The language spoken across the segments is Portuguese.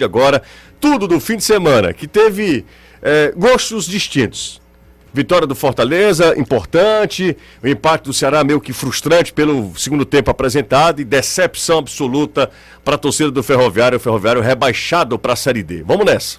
agora, tudo do fim de semana, que teve é, gostos distintos. Vitória do Fortaleza, importante. O empate do Ceará meio que frustrante pelo segundo tempo apresentado e decepção absoluta para a torcida do Ferroviário. O Ferroviário rebaixado para a Série D. Vamos nessa.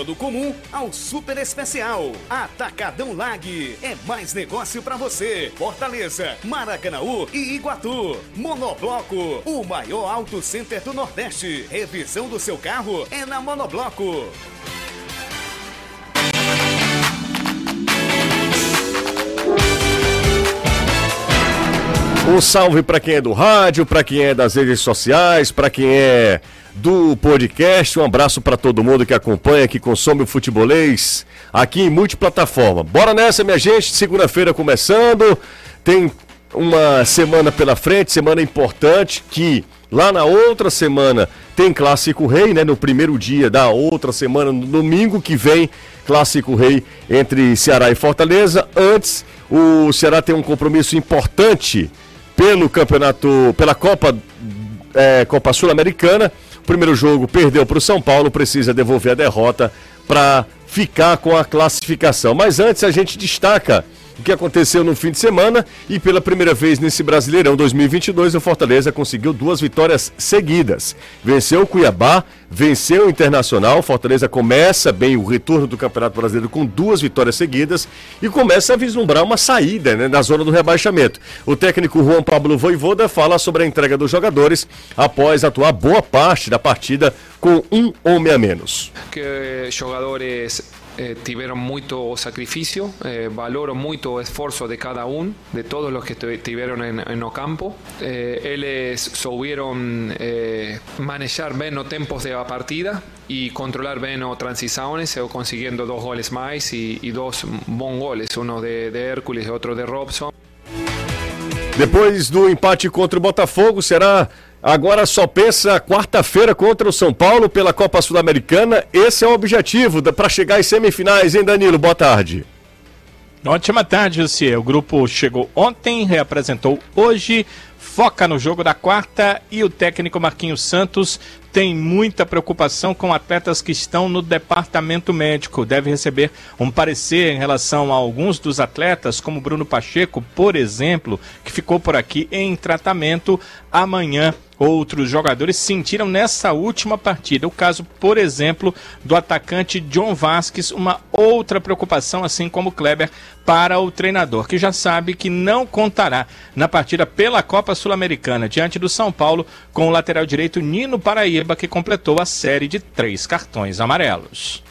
do comum ao super especial. Atacadão Lag. É mais negócio para você. Fortaleza, Maracanaú e Iguatu. Monobloco, o maior auto center do Nordeste. Revisão do seu carro é na Monobloco. Um salve para quem é do rádio, para quem é das redes sociais, para quem é do podcast. Um abraço para todo mundo que acompanha, que consome o futebolês aqui em multiplataforma. Bora nessa, minha gente. Segunda-feira começando. Tem uma semana pela frente, semana importante que lá na outra semana tem Clássico Rei, né? No primeiro dia da outra semana, no domingo que vem, Clássico Rei entre Ceará e Fortaleza. Antes, o Ceará tem um compromisso importante pelo campeonato, pela Copa, é, Copa Sul-Americana. O primeiro jogo perdeu para o São Paulo, precisa devolver a derrota para ficar com a classificação. Mas antes a gente destaca o que aconteceu no fim de semana e pela primeira vez nesse Brasileirão 2022 o Fortaleza conseguiu duas vitórias seguidas. Venceu o Cuiabá, venceu o Internacional. O Fortaleza começa bem o retorno do Campeonato Brasileiro com duas vitórias seguidas e começa a vislumbrar uma saída né, na zona do rebaixamento. O técnico Juan Pablo Voivoda fala sobre a entrega dos jogadores após atuar boa parte da partida com um homem a menos. Que jogadores eh, tiveron mucho sacrificio, eh, valoro mucho esfuerzo de cada uno, de todos los que estuvieron en, en campo. Eh, supieron eh, manejar bien los tempos de la partida y controlar bien las transiciones, consiguiendo dos goles más y, y dos bons goles, uno de, de Hércules y otro de Robson. Depois do empate contra o Botafogo, será Agora só pensa quarta-feira contra o São Paulo pela Copa Sul-Americana. Esse é o objetivo para chegar às semifinais, hein, Danilo? Boa tarde. Ótima tarde, Lucia. O grupo chegou ontem, reapresentou hoje, foca no jogo da quarta e o técnico Marquinhos Santos tem muita preocupação com atletas que estão no departamento médico. Deve receber um parecer em relação a alguns dos atletas, como Bruno Pacheco, por exemplo, que ficou por aqui em tratamento amanhã outros jogadores sentiram nessa última partida. O caso, por exemplo, do atacante John Vasquez, uma outra preocupação, assim como Kleber, para o treinador, que já sabe que não contará na partida pela Copa Sul-Americana diante do São Paulo com o lateral direito Nino Paraíba, que completou a série de três cartões amarelos.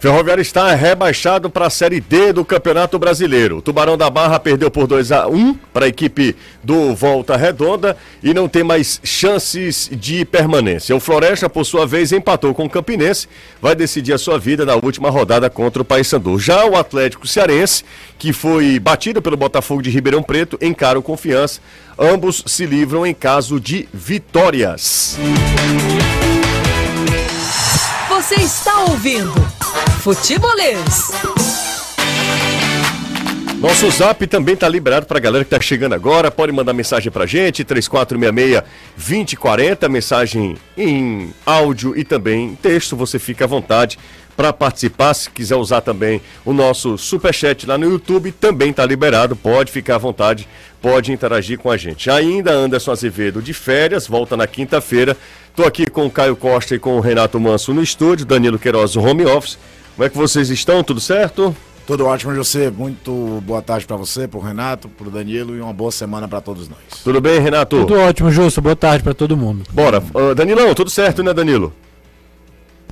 Ferroviário está rebaixado para a Série D do Campeonato Brasileiro. O Tubarão da Barra perdeu por 2 a 1 para a equipe do Volta Redonda e não tem mais chances de permanência. O Floresta, por sua vez, empatou com o Campinense, vai decidir a sua vida na última rodada contra o Paysandu. Já o Atlético Cearense, que foi batido pelo Botafogo de Ribeirão Preto, encara o Confiança. Ambos se livram em caso de vitórias. Você está ouvindo Futebolês. Nosso zap também está liberado para a galera que está chegando agora. Pode mandar mensagem para gente, 3466-2040, mensagem em áudio e também texto. Você fica à vontade para participar. Se quiser usar também o nosso superchat lá no YouTube, também está liberado. Pode ficar à vontade, pode interagir com a gente. Ainda Anderson Azevedo de férias, volta na quinta-feira. Estou aqui com o Caio Costa e com o Renato Manso no estúdio, Danilo Queiroz no home office. Como é que vocês estão? Tudo certo? Tudo ótimo, José. Muito boa tarde para você, para o Renato, para o Danilo e uma boa semana para todos nós. Tudo bem, Renato? Tudo ótimo, Justo. Boa tarde para todo mundo. Bora. Uh, Danilão, tudo certo, né, Danilo?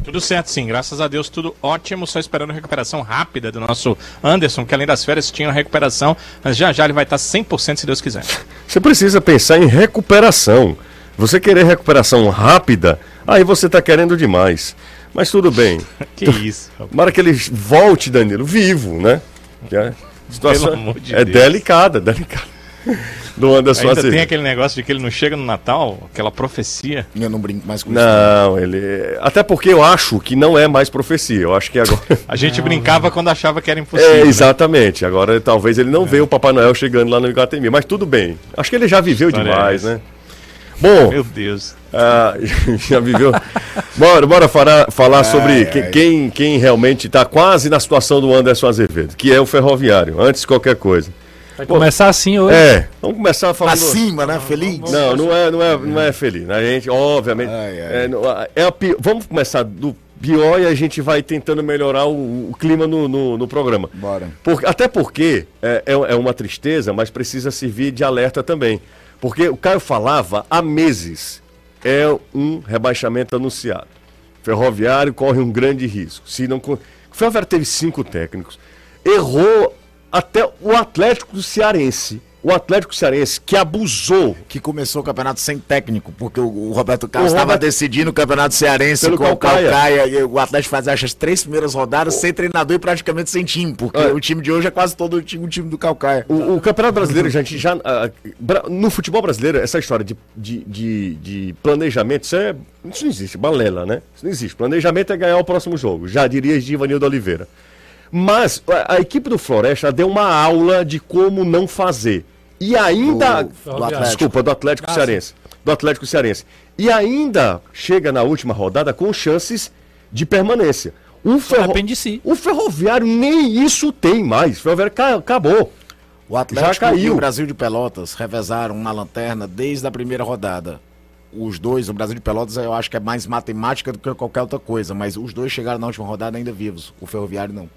Tudo certo, sim. Graças a Deus, tudo ótimo. Só esperando a recuperação rápida do nosso Anderson, que além das férias tinha uma recuperação, mas já já ele vai estar 100% se Deus quiser. Você precisa pensar em recuperação. Você querer recuperação rápida, aí você tá querendo demais. Mas tudo bem. Que isso, rapaz. Tomara que ele volte, Danilo, vivo, né? Que a situação Pelo amor de é Deus. delicada, delicada. Do Anderson Ainda tem Azevedo. aquele negócio de que ele não chega no Natal, aquela profecia. Eu não brinco mais com isso. Não, ele. Até porque eu acho que não é mais profecia. Eu acho que agora. A gente brincava quando achava que era impossível. É, né? exatamente. Agora talvez ele não veja o Papai Noel chegando lá no Iguatemi. Mas tudo bem. Acho que ele já viveu história é demais, essa? né? Bom, Meu Deus. ah, já viveu. Bora, bora falar, falar sobre que- ai. Quem, quem realmente está quase na situação do Anderson Azevedo, que é o ferroviário, antes de qualquer coisa. Vai começar assim hoje. É, vamos começar falando. Acima, né? Feliz. Não, não é, não é, não é feliz. A gente, obviamente. Ai, ai. É, é a pi- Vamos começar do pior e a gente vai tentando melhorar o, o clima no, no, no programa. Bora. Por- até porque é, é, é uma tristeza, mas precisa servir de alerta também. Porque o Caio falava há meses. É um rebaixamento anunciado. Ferroviário corre um grande risco. Se não, o Ferroviário teve cinco técnicos. Errou até o Atlético Cearense. O Atlético Cearense que abusou Que começou o campeonato sem técnico, porque o, o Roberto Carlos O estava Robert- decidindo o campeonato cearense Pelo com o Calcaia. Calcaia. E o Atlético faz acho, as três primeiras rodadas sem treinador e praticamente sem time, porque É. o time de hoje é quase todo o time, o time do Calcaia. O, o Campeonato Brasileiro, gente, já. bra- no futebol brasileiro, essa história de, de, de, de planejamento, isso, é, isso não existe, balela, né? Isso não existe. Planejamento é ganhar o próximo jogo, já diria Givanildo Oliveira. Mas a, a equipe do Floresta deu uma aula de como não fazer. E ainda. Do- do Atlético. Desculpa, do Atlético Cearense. Do Atlético Cearense. E ainda chega na última rodada com chances de permanência. O, ferro... Depende de si. o ferroviário nem isso tem mais. O ferroviário ca- acabou. O Atlético Já caiu. e o Brasil de Pelotas revezaram na lanterna desde a primeira rodada. Os dois, o Brasil de Pelotas, eu acho que é mais matemática do que qualquer outra coisa, mas os dois chegaram na última rodada ainda vivos. O Ferroviário não.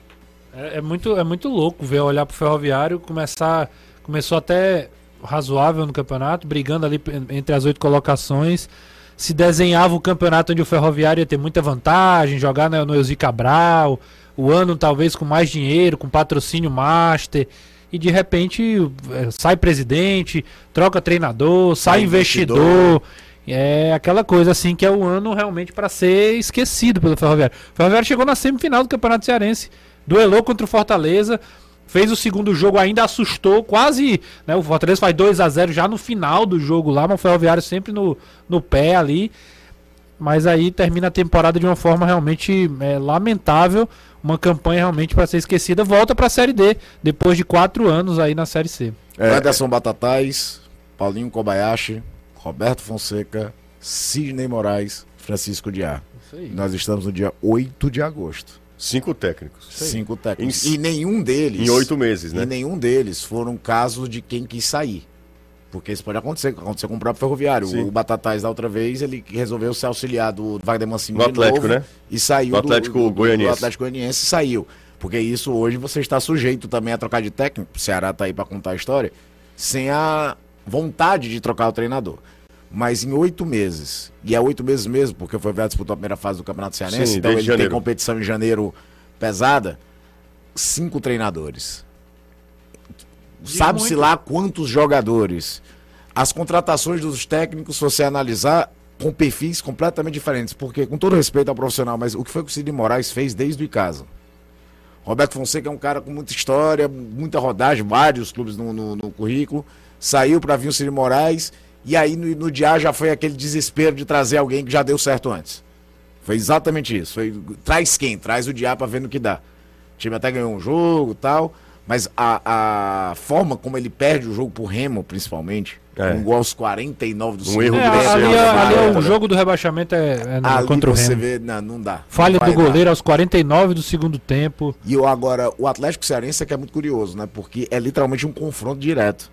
É, é muito, é muito louco ver olhar pro Ferroviário começar. Começou até razoável no campeonato, brigando ali entre as oito colocações. Se desenhava o campeonato onde o Ferroviário ia ter muita vantagem, jogar no, no Elzi Cabral, o ano talvez com mais dinheiro, com patrocínio master. E de repente é, sai presidente, troca treinador, sai Sai investidor. investidor. É aquela coisa assim que é o ano realmente para ser esquecido pelo Ferroviário. O Ferroviário chegou na semifinal do Campeonato Cearense, duelou contra o Fortaleza, fez o segundo jogo, ainda assustou, quase. Né, o Fortaleza faz 2 a 0 já no final do jogo lá, mas o Ferroviário sempre no, no pé ali. Mas aí termina a temporada de uma forma realmente é, lamentável. Uma campanha realmente para ser esquecida. Volta para a Série D, depois de quatro anos aí na Série C. É. Ederson Batatais, Paulinho Kobayashi, Roberto Fonseca, Sidney Moraes, Francisco Diá. Nós estamos no dia 8 de agosto. Cinco técnicos. Cinco técnicos. Em- E nenhum deles. Em oito meses, né? E nenhum deles foram casos de quem quis sair. Porque isso pode acontecer, aconteceu com o próprio Ferroviário. Sim. O Batatais da outra vez, ele resolveu se auxiliar do Wagner Mancini Do de Atlético, novo né? E saiu Do Atlético Goianiense. Do Atlético Goianiense e saiu. Porque isso hoje você está sujeito também a trocar de técnico. O Ceará tá aí para contar a história. Sem a vontade de trocar o treinador. Mas em oito meses, e é oito meses mesmo, porque o Ferroviário disputou a primeira fase do Campeonato Cearense, Sim, então ele tem janeiro. competição em janeiro pesada. Cinco treinadores. Sabe-se muito. lá quantos jogadores. As contratações dos técnicos, se você analisar, com perfis completamente diferentes. Porque, com todo respeito ao profissional, mas o que foi que o Cid Moraes fez desde o Icasa? Roberto Fonseca é um cara com muita história, muita rodagem, vários clubes no, no- no currículo. Saiu para vir o Cid Moraes. E aí no, no dia já foi aquele desespero de trazer alguém que já deu certo antes. Foi exatamente isso. Foi, traz quem? Traz o Diá pra ver no que dá. O time até ganhou um jogo e tal. Mas a, a forma como ele perde o jogo pro Remo, principalmente, É. um gol aos 49 do Um segundo erro É, do ali, é- ali é o jogo do rebaixamento é, é no- Ali contra o você Remo. vê, não, não dá. Falha Não do dar. goleiro aos 49 do segundo tempo. E eu agora, o Atlético Cearense é que é muito curioso, né? Porque é literalmente um confronto direto.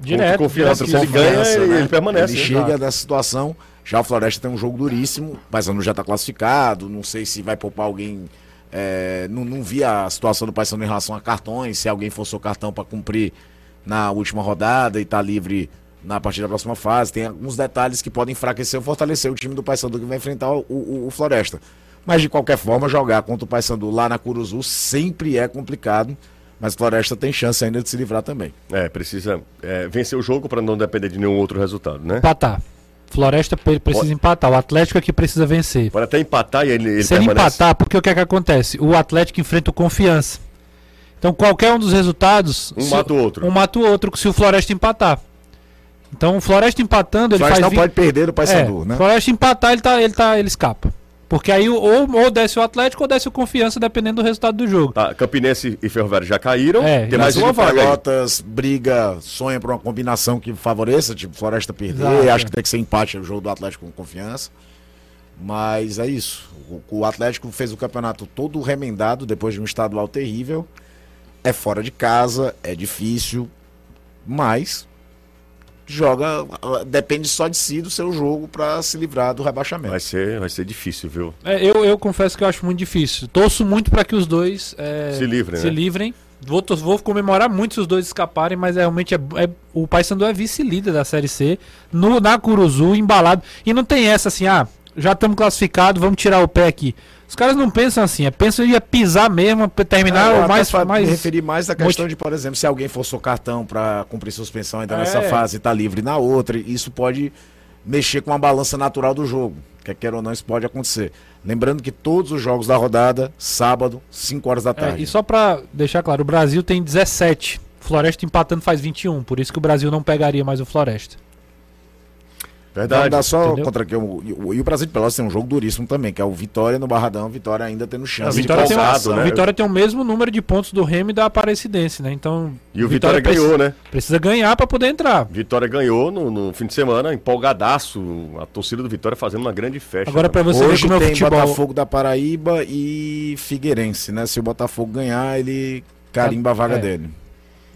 Direto. confiança, direto. ele ganha, ele- ele permanece, Ele né? chega Exato. nessa situação. Já o Floresta tem um jogo duríssimo, não já tá classificado. Não sei se vai poupar alguém. é, não, não vi a situação do Paysandu em relação a cartões. Se alguém forçou cartão para cumprir na última rodada e tá livre na partir da próxima fase. Tem alguns detalhes que podem enfraquecer ou fortalecer o time do Paysandu que vai enfrentar o, o- o Floresta. Mas de qualquer forma, jogar contra o Paysandu lá na Curuzu sempre é complicado. Mas o Floresta tem chance ainda de se livrar também. É, precisa é, vencer o jogo para não depender de nenhum outro resultado, né? Empatar. Floresta precisa Pode- empatar. O Atlético é que precisa vencer. Pode até empatar e ele, ele Se ele permanece. empatar, porque o que é que acontece? O Atlético enfrenta o Confiança. Então qualquer um dos resultados. Um se- mata o outro. Um mata o outro se o Floresta empatar. Então o Floresta empatando, ele Mas faz. não vi- pode perder do Paysandu, é, né? Floresta empatar, ele, tá, ele, tá, ele escapa. Porque aí ou, ou desce o Atlético ou desce o Confiança, dependendo do resultado do jogo. Tá, Campinense e Ferroviário já caíram. É, tem mais uma vaga. Pelotas briga, sonha por uma combinação que favoreça, tipo Floresta perder. Exato. Acho que tem que ser empate o jogo do Atlético com confiança. Mas é isso. O, o Atlético fez o campeonato todo remendado depois de um estadual terrível. É fora de casa, é difícil, mas joga. Depende só de si do seu jogo para se livrar do rebaixamento. Vai ser, vai ser difícil, viu? É, eu, eu confesso que eu acho muito difícil. Torço muito para que os dois é, Se livrem, se né? livrem. Vou, vou comemorar muito se os dois escaparem, mas é, realmente é, é- o Paysandu é vice-líder da Série C, no, na Curuzu, embalado. E não tem essa assim, ah, já estamos classificados, vamos tirar o pé aqui. Os caras não pensam assim, é, pensam em ia pisar mesmo, pra terminar É, mais, mais me referi mais à questão moti- de, por exemplo, se alguém forçou cartão para cumprir suspensão ainda É. nessa fase e tá livre na outra, isso pode mexer com a balança natural do jogo. Quer queira ou não, isso pode acontecer. Lembrando que todos os jogos da rodada, sábado, 5 horas da É, tarde. e só pra deixar claro, o Brasil tem 17. Floresta empatando faz 21, por isso que o Brasil não pegaria mais o Floresta. Verdade. dar só entendeu? contra que o, e o- e o Brasil de Pelotas tem um jogo duríssimo também, que é o Vitória no Barradão, Vitória ainda tendo A chance de Vitória, tem, um- né? Vitória tem o mesmo número de pontos do Remo e da Aparecidense, né? Então. E o Vitória, preci- ganhou, né? Precisa ganhar pra poder entrar. Vitória ganhou no, no fim de semana, empolgadaço. A torcida do Vitória fazendo uma grande festa. Agora pra você ver Hoje como é o tem futebol. Botafogo da Paraíba e Figueirense, né? Se o Botafogo ganhar, ele carimba a vaga É. dele.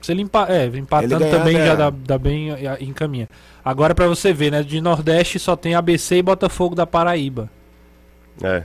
Se ele empa é, empatando Ele ganhar, também né? já dá, dá bem encaminha. Agora pra você ver, né? De Nordeste só tem ABC e Botafogo da Paraíba. É.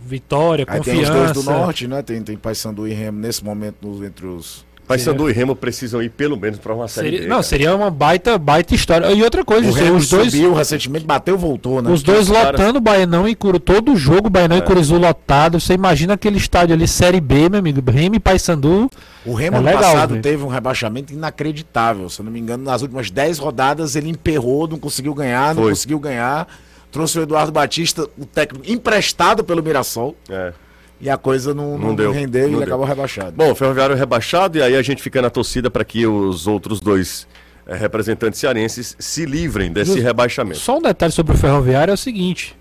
Vitória, Aí tem confiança. os dois do norte, né? Tem, tem Paysandu e Remo nesse momento nos- entre os. Paysandu e Remo precisam ir pelo menos pra uma série Seria, B, não, seria uma baita, baita história. E outra coisa, O Remo os dois, subiu recentemente, bateu, voltou, né? os dois lotando o Baianão e Curu, todo jogo, Baianão É. e Curuzu lotado. Você imagina aquele estádio ali, Série B, meu amigo, Remo e Paysandu. O Remo É ano legal, passado teve um rebaixamento inacreditável. Se eu não me engano, nas últimas 10 rodadas ele emperrou, não conseguiu ganhar, não Foi. conseguiu ganhar. Trouxe o Eduardo Batista, o técnico emprestado pelo Mirassol, É. e a coisa não, Não não, deu, rendeu não e deu. acabou rebaixado. Bom, o Ferroviário rebaixado e aí a gente fica na torcida para que os outros dois eh, representantes cearenses se livrem desse Justo. rebaixamento. Só um detalhe sobre o Ferroviário é o seguinte: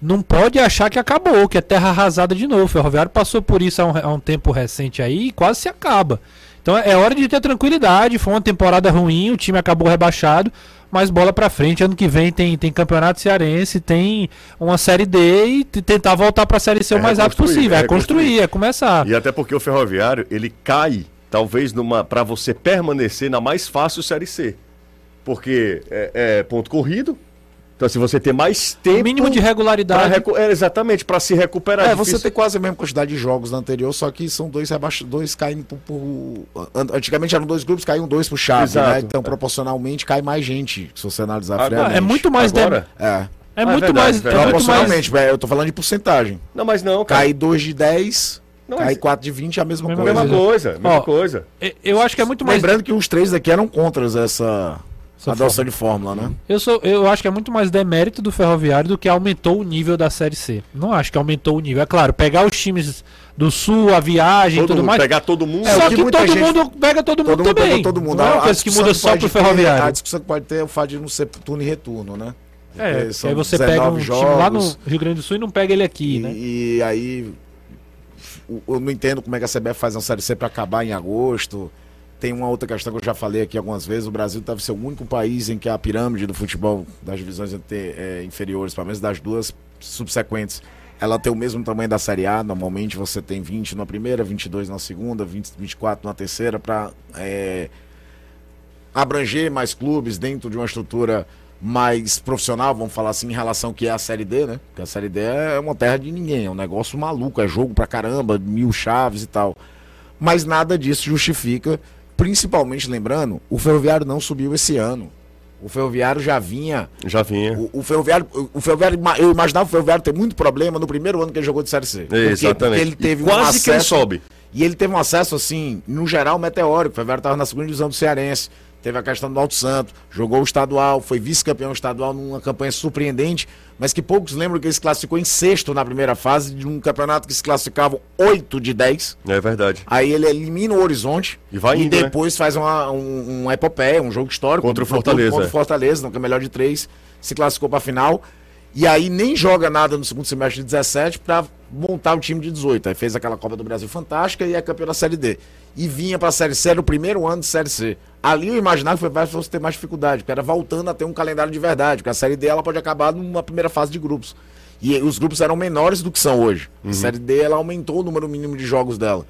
não pode achar que acabou, que é terra arrasada de novo. O Ferroviário passou por isso há um, há um tempo recente aí e quase se acaba. Então é hora de ter tranquilidade. Foi uma temporada ruim, o time acabou rebaixado, mas bola pra frente. Ano que vem tem, tem campeonato cearense, tem uma série D e tentar voltar pra série C o É mais rápido possível. é É construir, é começar. E até porque o Ferroviário, ele cai, talvez, numa para você permanecer na mais fácil Série C. Porque é, é ponto corrido. Então, se você ter mais tempo. O mínimo de pra regularidade. recu- é, exatamente, para se recuperar. É, difícil. você tem quase a mesma quantidade de jogos da anterior, só que são dois rebaixados, dois caindo por, por- an- Antigamente eram dois grupos, caíam dois pro chave, Exato. né? Então, proporcionalmente, cai mais gente, se você analisar Agora-. É muito mais. Agora? dem- É. É Ah, muito verdade, mais. verdade. É muito mais. Proporcionalmente, velho, eu tô falando de porcentagem. Não, mas não, cara. Cai 2 de 10, Não, cai mas- 4 de 20, é a mesma Mesma coisa. Mesma coisa, mesma Ó, coisa. É, Eu acho que é muito mais. Lembrando que os três daqui eram contra essa, Essa adoção de fórmula, né? Eu, sou, eu acho que é muito mais demérito do Ferroviário do que aumentou o nível da Série C. Não acho que aumentou o nível. É claro, pegar os times do Sul, a viagem e tudo mundo, mais. pegar todo mundo. É, Só que que, todo gente- mundo pega todo mundo Todo mundo também. pegou todo mundo. Não é uma A coisa que muda só pro ter- A Ferroviário. discussão que pode ter é o fato de não ser turno e retorno, né? É, são aí você pega 19 um time lá no jogos. Rio Grande do Sul e não pega ele aqui, E, né? e aí eu não entendo como é que a CBF faz uma série C para acabar em agosto. Tem uma outra questão que eu já falei aqui algumas vezes. O Brasil deve ser o único país em que a pirâmide do futebol das divisões é, inferiores, pelo menos das duas subsequentes, ela tem o mesmo tamanho da Série A. Normalmente você tem 20 na primeira, 22 na segunda, 20, 24 na terceira, para abranger mais clubes dentro de uma estrutura mais profissional, vamos falar assim, em relação ao que é a Série D, né? Porque a Série D é uma terra de ninguém, é um negócio maluco, é jogo pra caramba, mil chaves e tal. Mas nada disso justifica, principalmente lembrando, o Ferroviário não subiu esse ano. O Ferroviário já vinha. Já vinha. O, o Ferroviário, o, Ferroviário, eu imaginava o Ferroviário ter muito problema no primeiro ano que ele jogou de Série C. Porque- Exatamente. Porque ele teve E um quase que ele acesso- sobe. E ele teve um acesso, assim, no geral, meteórico. O Ferroviário estava na segunda divisão do Cearense. Teve a questão do Alto Santo, jogou o estadual, foi vice-campeão estadual numa campanha surpreendente, mas que poucos lembram que ele se classificou em sexto na primeira fase de um campeonato que se classificavam 8 de 10. É verdade. Aí ele elimina o Horizonte E vai indo, né? depois faz uma, um, um epopeia, um jogo histórico. Contra o Fortaleza, Contra o Fortaleza, que é melhor de três, se classificou para a final. E aí nem joga nada no segundo semestre de 17 para montar o time de 18. Aí fez aquela Copa do Brasil fantástica e é campeão da Série D. E vinha para a Série C, era o primeiro ano de Série C. Ali eu imaginava que fosse ter mais dificuldade, porque era voltando a ter um calendário de verdade, porque a Série D ela pode acabar numa primeira fase de grupos. E os grupos eram menores do que são hoje. A Série D ela aumentou o número mínimo de jogos dela.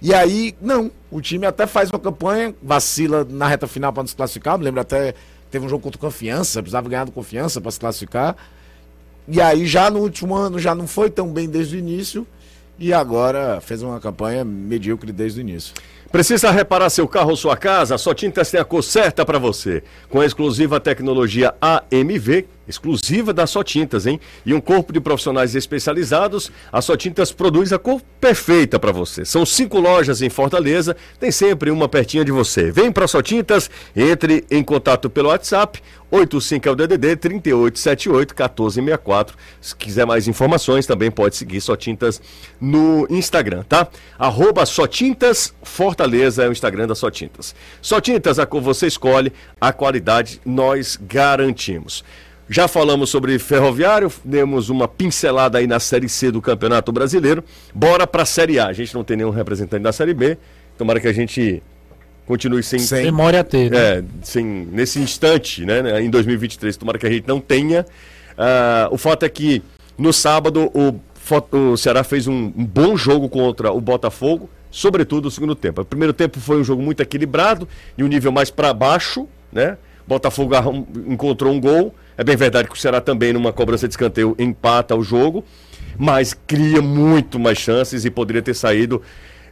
E aí, não, o time até faz uma campanha, vacila na reta final para nos classificar. Me lembro até que teve um jogo contra o Confiança, precisava ganhar do Confiança para se classificar. E aí, já no último ano, já não foi tão bem desde o início. E agora fez uma campanha medíocre desde o início. Precisa reparar seu carro ou sua casa? Só Tintas tem a cor certa para você. Com a exclusiva tecnologia AMV, exclusiva da Só Tintas, hein? E um corpo de profissionais especializados, a Só Tintas produz a cor perfeita para você. São cinco lojas em Fortaleza, tem sempre uma pertinha de você. Vem para Só Tintas, entre em contato pelo WhatsApp 85 é o DDD 3878 1464. Se quiser mais informações, também pode seguir Só Tintas no Instagram, tá? Arroba Só Tintas Fortaleza é o Instagram da Só Tintas. Só Tintas, a cor você escolhe, a qualidade nós garantimos. Já falamos sobre ferroviário, demos uma pincelada aí na Série C do Campeonato Brasileiro. Bora pra Série A. A gente não tem nenhum representante da Série B. Tomara que a gente continue sem, Sem- Memória a ter, né? é, sem, nesse instante, né, né, em 2023, tomara que a gente não tenha. Ah, o fato é que no sábado o, o Ceará fez um, um bom jogo contra o Botafogo, sobretudo no segundo tempo. O primeiro tempo foi um jogo muito equilibrado e um nível mais para baixo, né? Botafogo encontrou um gol. É bem verdade que o Ceará também, numa cobrança de escanteio, empata o jogo, mas cria muito mais chances e poderia ter saído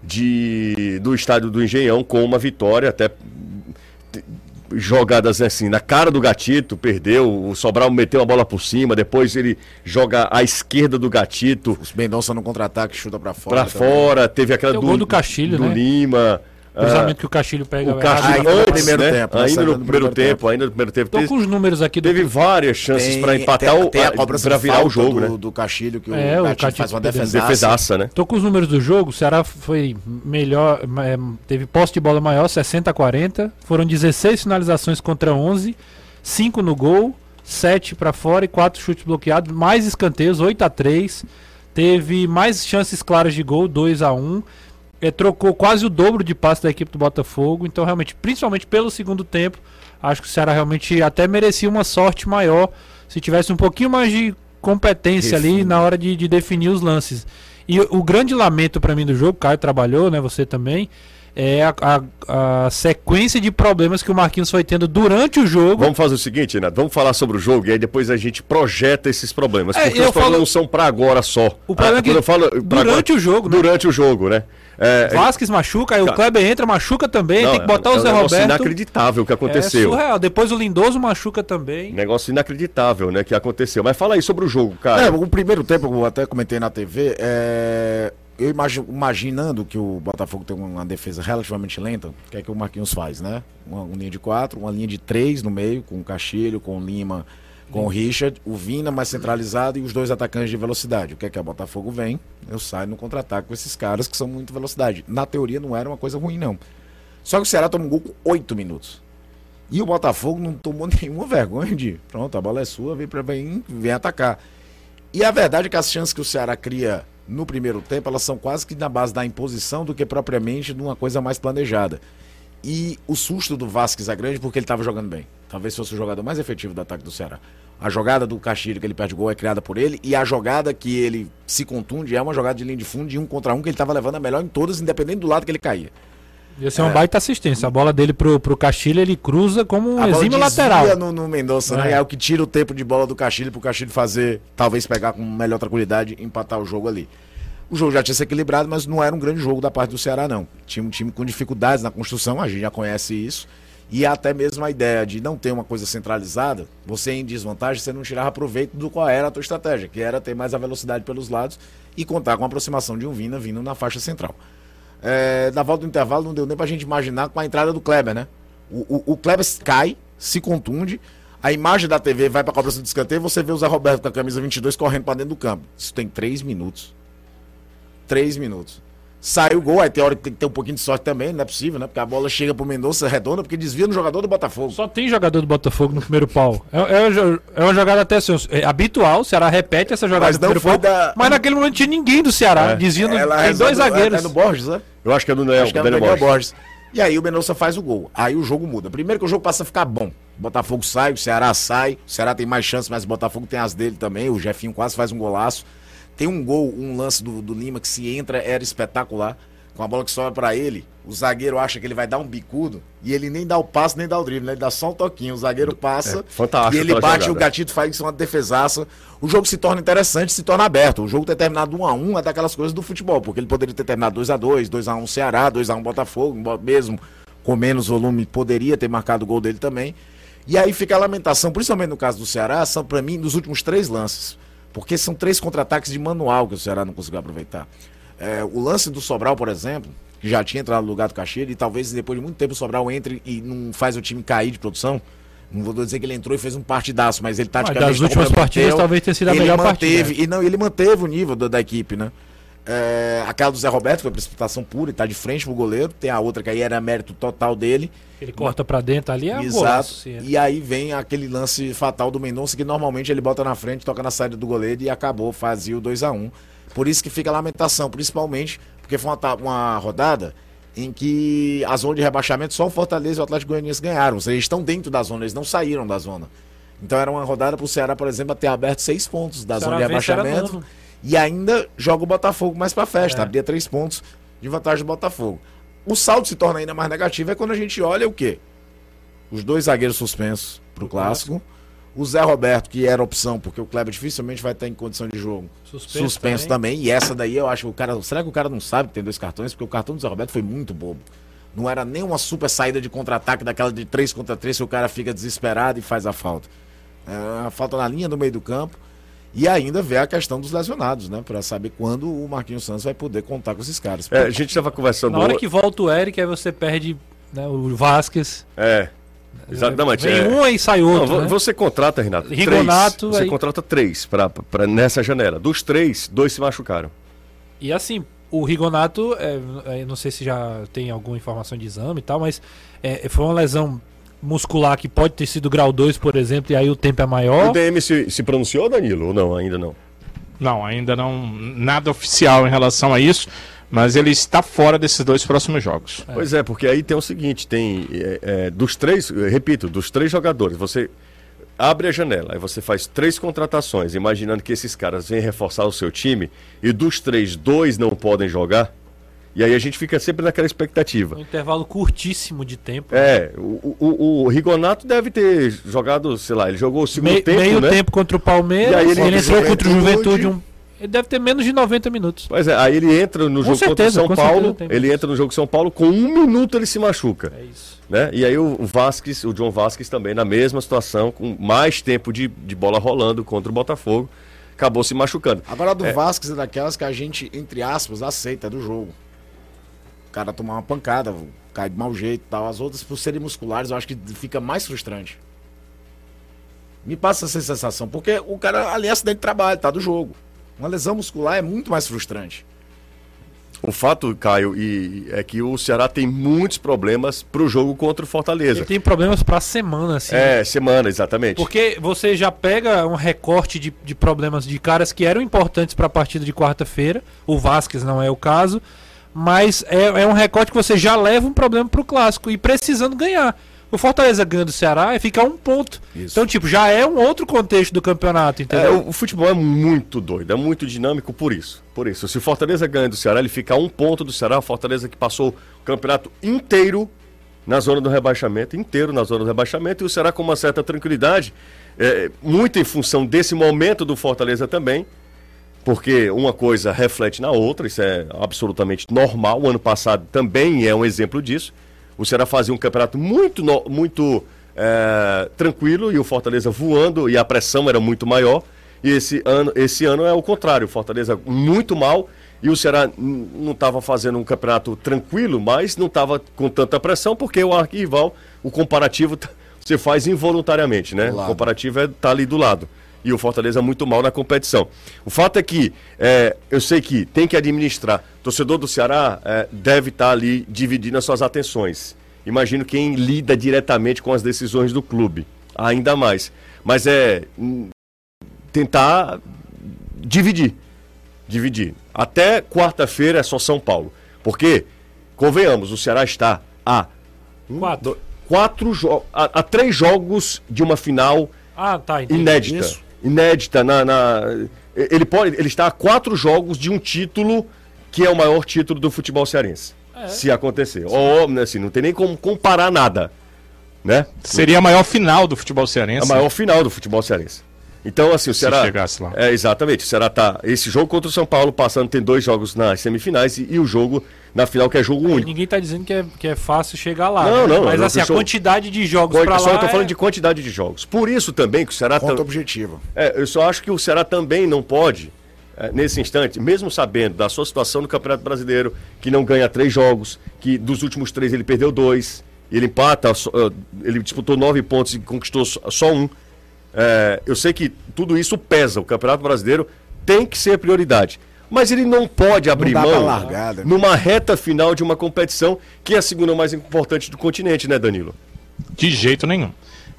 de, do estádio do Engenhão com uma vitória, até jogadas assim, na cara do Gatito, perdeu, o Sobral meteu a bola por cima, depois ele joga à esquerda do Gatito Os Mendonça no contra-ataque, chuta para fora. pra também. fora, teve aquela Tem o gol do Castilho, do né? Lima. Cruzamento que o Castilho pega. O. Castilho Ainda no primeiro né? tempo, né? ainda no primeiro tempo, ainda no primeiro tempo. Tô Teve, com os números aqui do. teve várias chances pra empatar tem, o tem a pra virar o jogo, do, né? do Castilho, que É, o o Gatito faz uma defesaça. Defesaça, né? Tô com os números do jogo. O Ceará foi melhor, é, teve posse de bola maior, 60 a 40. Foram 16 finalizações contra 11, 5 no gol, 7 pra fora e 4 chutes bloqueados, mais escanteios, 8 a 3. Teve mais chances claras de gol, 2 a 1. É, trocou quase o dobro de passe da equipe do Botafogo. Então, realmente, principalmente pelo segundo tempo, acho que o Ceará realmente até merecia uma sorte maior se tivesse um pouquinho mais de competência ali na hora de, de definir os lances. E o, o grande lamento pra mim do jogo, Caio trabalhou, né? Você também. É a, a- a sequência de problemas que o Marquinhos foi tendo durante o jogo. Vamos fazer o seguinte, Renato, vamos falar sobre o jogo e aí depois a gente projeta esses problemas. É, porque eu os problemas falo- não são pra agora só. O problema Ah, é que eu falo durante o jogo, né? Durante o jogo, né? É, é- Vasquez machuca, aí o Kleber entra, machuca também, não, tem que botar o é Zé um negócio Roberto. inacreditável o que É aconteceu. surreal. Depois o Lindoso machuca também. Negócio inacreditável, né, que aconteceu. Mas fala aí sobre o jogo, É, cara. o primeiro tempo, eu até comentei na TV, é, eu imagi- imaginando que o Botafogo tem uma defesa relativamente lenta, o que é que o Marquinhos faz, né? Uma, uma linha de quatro, uma linha de três no meio, com o Castilho, com o Lima, com o Richard, o Vina mais centralizado e os dois atacantes de velocidade. O que é que o Botafogo vem? Eu saio no contra-ataque com esses caras que são muito velocidade. Na teoria não era uma coisa ruim, não. Só que o Ceará toma um gol com oito minutos. E o Botafogo não tomou nenhuma vergonha de, pronto, a bola é sua, vem, pra, vem, vem atacar. E a verdade é que as chances que o Ceará cria no primeiro tempo, elas são quase que na base da imposição do que propriamente de uma coisa mais planejada. E o susto do Vasquez é grande porque ele estava jogando bem. Talvez fosse o jogador mais efetivo do ataque do Ceará. A jogada do Castilho que ele perde gol é criada por ele e a jogada que ele se contunde é uma jogada de linha de fundo de um contra um que ele estava levando a melhor em todas, independente do lado que ele caía. Ia ser uma baita assistência. A bola dele pro, pro Castilho, ele cruza como um exímio lateral. no, no Mendonça, né? É. É o que tira o tempo de bola do Castilho pro Castilho fazer, talvez pegar com melhor tranquilidade e empatar o jogo ali. O jogo já tinha se equilibrado, mas não era um grande jogo da parte do Ceará, não. Tinha um time com dificuldades na construção, a gente já conhece isso. E até mesmo a ideia de não ter uma coisa centralizada, você em desvantagem, você não tirava proveito do qual era a tua estratégia, que era ter mais a velocidade pelos lados e contar com a aproximação de um Vina vindo na faixa central. É, na volta do intervalo não deu nem pra gente imaginar com a entrada do Kleber, né? O, o, o Kleber cai, se contunde, a imagem da TV vai pra cobrança do escanteio e você vê o Zé Roberto com a camisa 22 correndo pra dentro do campo. Isso tem três minutos. Três minutos. Sai o gol, aí tem hora que tem que ter um pouquinho de sorte também, não é possível, né? Porque a bola chega pro Mendonça redonda, porque desvia no jogador do Botafogo. Só tem jogador do Botafogo no primeiro pau. É, é, uma jo- é uma jogada até assim, é habitual, o Ceará repete essa jogada Mas no primeiro pau. da- Mas naquele momento tinha ninguém do Ceará. É. Desvia no, Ela tem resolve- dois zagueiros. É no Borges, né? Eu acho que é do Daniel, Acho que é o Daniel Daniel Borges. Borges. E aí o Mendonça faz o gol. Aí o jogo muda. Primeiro que o jogo passa a ficar bom. O Botafogo sai, o Ceará sai. O Ceará tem mais chance, mas o Botafogo tem as dele também. O Jefinho quase faz um golaço. Tem um gol, um lance do, do Lima que se entra era espetacular. Com a bola que sobra pra ele, o zagueiro acha que ele vai dar um bicudo e ele nem dá o passo, nem dá o drible, né? Ele dá só um toquinho. O zagueiro passa É, e ele bate jogada. o gatito faz uma defesaça. O jogo se torna interessante, se torna aberto. O jogo ter terminado 1 a 1 é daquelas coisas do futebol, porque ele poderia ter terminado 2 a 2, 2 a 1 Ceará, 2 a 1 Botafogo, mesmo com menos volume poderia ter marcado o gol dele também. E aí fica a lamentação, principalmente no caso do Ceará, são para mim nos últimos três lances, porque são três contra-ataques de manual que o Ceará não conseguiu aproveitar. É, o lance do Sobral, por exemplo, que já tinha entrado no lugar do Caxeira e talvez depois de muito tempo o Sobral entre e não faz o time cair de produção. Não vou dizer que ele entrou e fez um partidaço, mas ele taticamente das últimas partidas, talvez tenha sido a ele melhor manteve, partida. E não, ele manteve o nível da, da equipe, né? É, aquela do Zé Roberto foi precipitação pura e tá de frente pro goleiro. Tem a outra que aí era mérito total dele. Ele corta pra dentro ali, é um Exato. golaço. é. E aí vem aquele lance fatal do Mendonça que normalmente ele bota na frente, toca na saída do goleiro e acabou, fazia o 2 a 1 Por isso que fica a lamentação, principalmente porque foi uma, uma rodada em que a zona de rebaixamento só o Fortaleza e o Atlético Goianiense ganharam. Ou seja, eles estão dentro da zona, eles não saíram da zona. Então era uma rodada pro Ceará, por exemplo, ter aberto seis pontos da O zona de rebaixamento. E ainda joga o Botafogo mais pra festa, É. abria três pontos de vantagem do Botafogo. O saldo se torna ainda mais negativo é quando a gente olha o quê? Os dois zagueiros suspensos pro clássico. O Zé Roberto, que era opção, porque o Kleber dificilmente vai estar em condição de jogo. Suspenso, Suspenso, também. E essa daí eu acho que o cara. Será que o cara não sabe que tem dois cartões? Porque o cartão do Zé Roberto foi muito bobo. Não era nem uma super saída de contra-ataque daquela de 3 contra 3 que o cara fica desesperado e faz a falta. É uma falta na linha do meio do campo. E ainda vê a questão dos lesionados, né? Pra saber quando o Marquinhos Santos vai poder contar com esses caras. É, a gente estava conversando. Na hora que volta o Eric, aí você perde né, o Vasquez. É. Exatamente. Vem é. um aí sai Não, outro. vo- né? Você contrata, Renato, Rigonato, três. Você aí- contrata três pra, pra, nessa janela. Dos três, dois se machucaram. E assim, o Rigonato, é, é, não sei se já tem alguma informação de exame e tal, mas é, foi uma lesão muscular que pode ter sido grau 2, por exemplo, e aí o tempo é maior. O DM se, se pronunciou, Danilo, ou não? Ainda não. Não, ainda não nada oficial em relação a isso, mas ele está fora desses dois próximos jogos. Pois é, porque aí tem o seguinte, tem é, é, dos três, repito, dos três jogadores, você abre a janela, aí você faz três contratações, imaginando que esses caras vêm reforçar o seu time, e dos três, dois não podem jogar, e aí a gente fica sempre naquela expectativa. Um intervalo curtíssimo de tempo. É, o, o, o Rigonato deve ter jogado, sei lá, ele jogou o segundo Me- tempo, meio né? tempo contra o Palmeiras, E aí ele, ele- entrou contra o Juventude. Juventude. Um, ele deve ter menos de 90 minutos. Pois é, aí ele entra no Com jogo certeza, contra o com São Paulo, ele entra no jogo São Paulo, com um minuto ele se machuca. É isso. né? E aí o Vasquez, o John Vasquez também na mesma situação, com mais tempo de, de bola rolando contra o Botafogo, acabou se machucando. Agora a do Vasquez é daquelas que a gente, entre aspas, aceita do jogo. O cara tomar uma pancada, cai de mau jeito e tal. As outras, por serem musculares, eu acho que fica mais frustrante. Me passa essa sensação, porque o cara ali é acidente de trabalho, tá do jogo. Uma lesão muscular é muito mais frustrante. O fato, Caio, e, é que o Ceará tem muitos problemas pro jogo contra o Ele Fortaleza. tem problemas pra semana, assim. É, semana, exatamente. Porque você já pega um recorte de, de problemas de caras que eram importantes para a partida de quarta-feira. O Vasquez não é o caso. Mas é, é um recorte que você já leva um problema pro clássico e precisando ganhar. O Fortaleza ganha do Ceará e fica a um ponto. Isso. Então, tipo, já é um outro contexto do campeonato, É, entendeu? o, o futebol é muito doido, é muito dinâmico por isso. Por isso, se o Fortaleza ganha do Ceará, ele fica a um ponto do Ceará, o Fortaleza que passou o campeonato inteiro na zona do rebaixamento, inteiro na zona do rebaixamento, e o Ceará com uma certa tranquilidade, é, muito em função desse momento do Fortaleza também, porque uma coisa reflete na outra, isso é absolutamente normal. O ano passado também é um exemplo disso. O Ceará fazia um campeonato muito, muito é, tranquilo e o Fortaleza voando e a pressão era muito maior. E esse ano, esse ano é o contrário. O Fortaleza muito mal e o Ceará não estava fazendo um campeonato tranquilo, mas não estava com tanta pressão, porque o arquival, o comparativo, você faz involuntariamente, né? O comparativo é tá ali do lado. E o Fortaleza muito mal na competição. O fato é que é, eu sei que tem que administrar. Torcedor do Ceará é, deve estar ali dividindo as suas atenções. Imagino quem lida diretamente com as decisões do clube. Ainda mais. Mas é hum, tentar dividir. Dividir. Até quarta-feira é só São Paulo. Porque, convenhamos, o Ceará está a Quatro. do- quatro. A, a três jogos de uma final Ah, tá, inédita. Isso. Inédita na, na- Ele pode. Ele está a quatro jogos de um título que é o maior título do futebol cearense. Se acontecer. Ou, assim, não tem nem como comparar nada. Né? Seria a maior final do futebol cearense. A maior final do futebol cearense. Então, assim, o Ceará. chegasse lá. É, exatamente. O Ceará tá. Esse jogo contra o São Paulo passando, tem dois jogos nas semifinais e, e o jogo na final, que é jogo único. Ninguém tá dizendo que é, que é fácil chegar lá. Não, né? não, Mas não, assim, a quantidade de jogos Quanti- pra só lá. eu tô falando é- de quantidade de jogos. Por isso também que o Ceará. Conta tam- objetiva. É, eu só acho que o Ceará também não pode, é, nesse instante, mesmo sabendo da sua situação no Campeonato Brasileiro, que não ganha três jogos, que dos últimos três ele perdeu dois, ele empata, eh, ele disputou nove pontos e conquistou só um. É, eu sei que tudo isso pesa. O Campeonato Brasileiro tem que ser prioridade. Mas ele não pode abrir pra mão largar, né? numa reta final de uma competição que é a segunda mais importante do continente, né, Danilo? De jeito nenhum.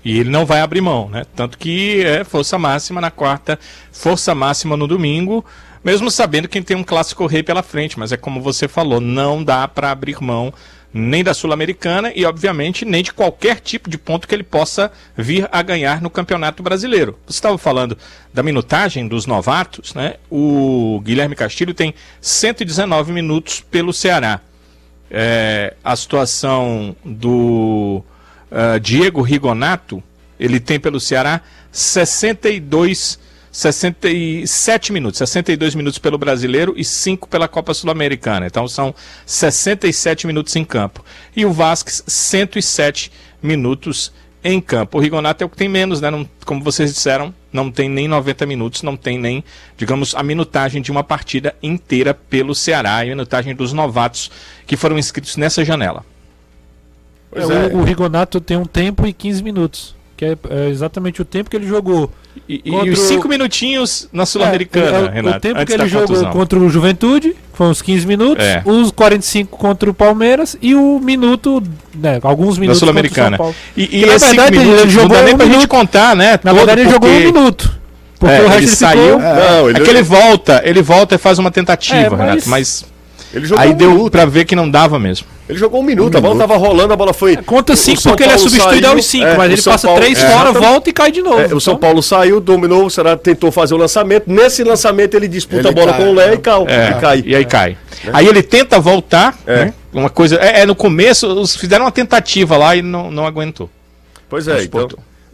E ele não vai abrir mão, né? Tanto que é força máxima na quarta, força máxima no domingo, mesmo sabendo que tem um clássico rei pela frente, mas é como você falou, não dá para abrir mão nem da Sul-Americana e, obviamente, nem de qualquer tipo de ponto que ele possa vir a ganhar no Campeonato Brasileiro. Você estava falando da minutagem dos novatos, né? O Guilherme Castilho tem 119 minutos pelo Ceará. É, a situação do ah, Diego Rigonato, ele tem pelo Ceará 62, 67 minutos, 62 minutos pelo Brasileiro e 5 pela Copa Sul-Americana. Então são 67 minutos em campo. E o Vasquez, 107 minutos em campo. O Rigonato é o que tem menos, né? Não- como vocês disseram, não tem nem 90 minutos, não tem nem, digamos, a minutagem de uma partida inteira pelo Ceará e a minutagem dos novatos que foram inscritos nessa janela. É, é. O, o Rigonato tem um tempo e 15 minutos. Que é, é exatamente o tempo que ele jogou. E, e os o- cinco minutinhos na Sul-Americana, É, é o- Renato. O tempo antes que ele jogou contusão. contra o Juventude, que foi uns 15 minutos. É. Os 45 contra o Palmeiras e o minuto, né, alguns na minutos contra o Sul-Americana. São Paulo. E, e Que, na verdade, ele minutos jogou não dá nem um pra gente minuto. contar, né? Na todo, verdade, ele jogou um porque- minuto. Porque É, o resto ele ele saiu. ficou... Não, ele, É que ele volta, ele volta e faz uma tentativa, É, mas- Renato, mas ele jogou aí um deu minuto. pra ver que não dava mesmo. Ele jogou um minuto, Um a bola minuto. tava rolando, a bola foi. Conta o 5 São porque ele é Paulo substituído saiu, aos 5, é, mas ele São passa Paulo- 3 é, fora, volta e cai de novo. É, o São Então, Paulo saiu, dominou, o Ceará tentou fazer o lançamento. Nesse lançamento ele disputa Ele a bola cai, com o Lé né? e, cal, É, e cai. E aí cai. Aí ele tenta voltar, É. né? Uma coisa. É, é, no começo, os fizeram uma tentativa lá e não, não aguentou. Pois é, então.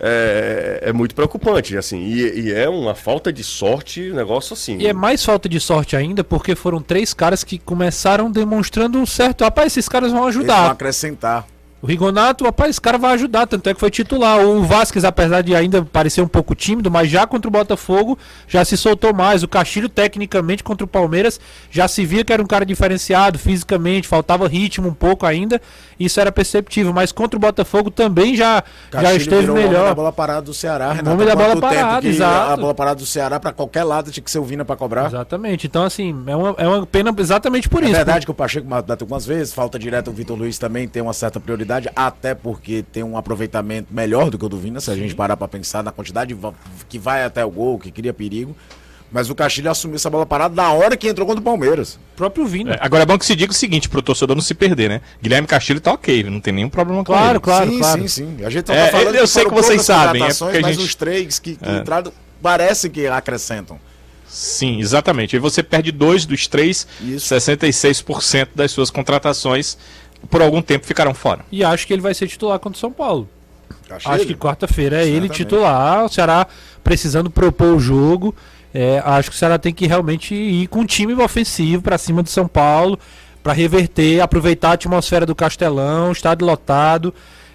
É, é muito preocupante, assim. E, e é uma falta de sorte, negócio assim. E é mais falta de sorte ainda, porque foram três caras que começaram demonstrando um certo. Rapaz, esses caras vão Eles vão ajudar. acrescentar. O Rigonato, rapaz, esse cara vai ajudar, tanto é que foi titular. O Vasquez, apesar de ainda parecer um pouco tímido, mas já contra o Botafogo já se soltou mais. O Castilho, tecnicamente, contra o Palmeiras, já se via que era um cara diferenciado fisicamente, faltava ritmo um pouco ainda. Isso era perceptível, mas contra o Botafogo também já, já esteve virou o homem da melhor. bola parada do Ceará, Renato. Homem da Há bola parada, exato. A bola parada do Ceará pra qualquer lado tinha que ser o Vina pra cobrar. Exatamente. Então, assim, é uma, é uma pena exatamente por É isso. verdade que o Pacheco bateu algumas vezes, falta direta o Vitor Luiz também tem uma certa prioridade, até porque tem um aproveitamento melhor do que o do Vina, se a gente parar pra pensar na quantidade que vai até o gol, que cria perigo. Mas o Castilho assumiu essa bola parada na hora que entrou contra o Palmeiras. O próprio Vina. É, agora é bom que se diga o seguinte, pro torcedor não se perder, né? Guilherme Castilho tá ok, não tem nenhum problema com Claro, ele. claro, sim, claro. sim, sim. A gente É, tá falando eu sei que vocês sabem, é porque a mas gente- os três que, que É. entraram parece que acrescentam. Sim, exatamente. Aí você perde dois dos três, Isso. 66% das suas contratações por algum tempo ficaram fora. E acho que ele vai ser titular contra o São Paulo. Castilho? Acho que quarta-feira é ele titular. O Ceará precisando propor o jogo. É, acho que o Ceará tem que realmente ir com um time ofensivo para cima do São Paulo, para reverter, aproveitar a atmosfera do Castelão, estádio lotado.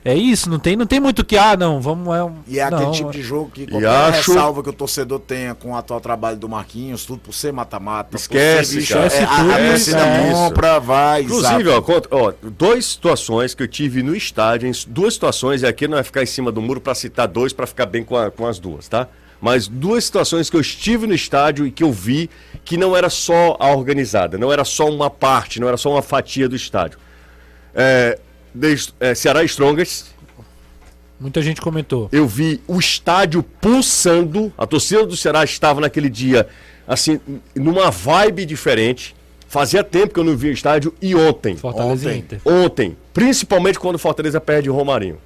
É isso, não tem, não tem muito que, ah, não, vamos. É, um- E é aquele não, tipo de jogo que qualquer acho- ressalva que o torcedor tenha com o atual trabalho do Marquinhos, tudo por ser mata-mata. por Esquece, ser bicho, cara. é, a, a Esquece torcida tudo, é. compra, vai. Inclusive, ó, ó, duas situações que eu tive no estádio, duas situações, e aqui não vai ficar em cima do muro para citar dois para ficar bem com, a- com as duas, tá? Mas duas situações que eu estive no estádio e que eu vi que não era só a organizada, não era só uma parte, não era só uma fatia do estádio. É, desde- é, Ceará Strongest, Muita gente comentou. eu vi o estádio pulsando. A torcida do Ceará estava naquele dia, assim, numa vibe diferente. Fazia tempo que eu não via o estádio e ontem. Fortaleza Ontem. Inter. Ontem, principalmente quando o Fortaleza perde o Romarinho.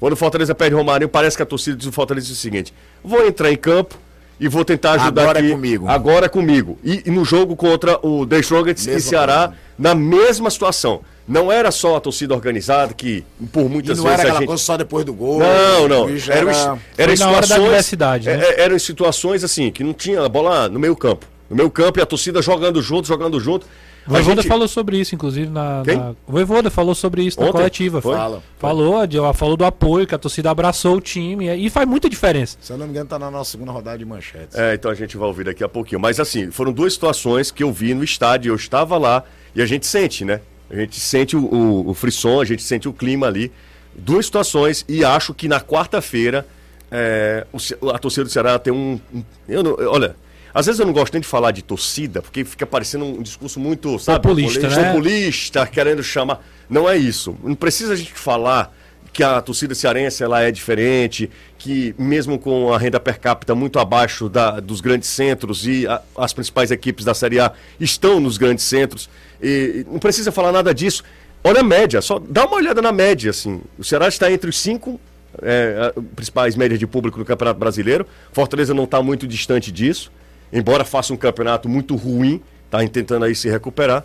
Quando o Fortaleza perde o Romarinho, parece que a torcida do Fortaleza diz o seguinte: vou entrar em campo e vou tentar ajudar Agora é aqui. comigo. Agora é comigo. E, e no jogo contra o The Strongest e Ceará, coisa. na mesma situação. Não era só a torcida organizada que, por E muitas não vezes, era a aquela gente. coisa só depois do gol. Não, não. Era, era- era, na situações. né? é- é- eram situações assim, que não tinha a bola no meio campo. No meio campo e a torcida jogando junto, jogando junto. O A Voivoda gente- falou sobre isso, inclusive, na. Quem? na... O Voivoda falou sobre isso na Ontem? coletiva. Foi? Fala. Falou, de- falou do apoio, que a torcida abraçou o time. E faz muita diferença. Se eu não me engano, tá na nossa segunda rodada de manchetes. É, então a gente vai ouvir daqui a pouquinho. Mas assim, foram duas situações que eu vi no estádio, eu estava lá e a gente sente, né? A gente sente o, o, o frisson, a gente sente o clima ali. Duas situações e acho que na quarta-feira é, a torcida do Ceará tem um. um- eu não- olha, às vezes eu não gosto nem de falar de torcida, porque fica parecendo um discurso muito, sabe? Populista, né? Populista, querendo chamar. Não é isso. Não precisa a gente falar que a torcida cearense ela é diferente, que mesmo com a renda per capita muito abaixo da- dos grandes centros e a- as principais equipes da Série A estão nos grandes centros, e, não precisa falar nada disso. Olha a média, só dá uma olhada na média, assim. O Ceará está entre os cinco é, principais médias de público no Campeonato Brasileiro. Fortaleza não está muito distante disso, embora faça um campeonato muito ruim, está tentando aí se recuperar.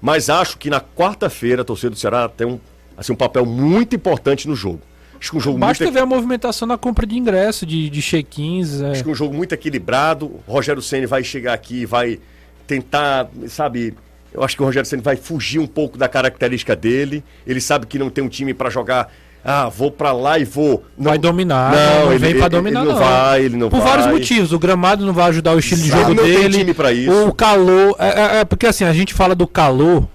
Mas acho que na quarta-feira a torcida do Ceará tem um, assim, um papel muito importante no jogo. Acho que um jogo Basta muito ver a movimentação na compra de ingresso, de, de check-ins. é. Acho que um jogo muito equilibrado. O Rogério Ceni vai chegar aqui e vai tentar, sabe? Eu acho que o Rogério Ceni vai fugir um pouco da característica dele. Ele sabe que não tem um time para jogar. Ah, vou para lá e vou. Vai dominar, Não, não, ele- vem ele- pra ele dominar, não não. vai, ele não Por vai. vários motivos. O gramado não vai ajudar o estilo de Exato. jogo Não tem dele. time pra isso. O calor. É, é- é porque assim, a gente fala do calor.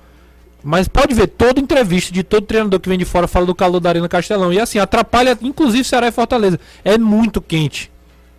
Mas pode ver, toda entrevista de todo treinador que vem de fora fala do calor da Arena Castelão. E assim, atrapalha, inclusive, Ceará e Fortaleza. É muito quente.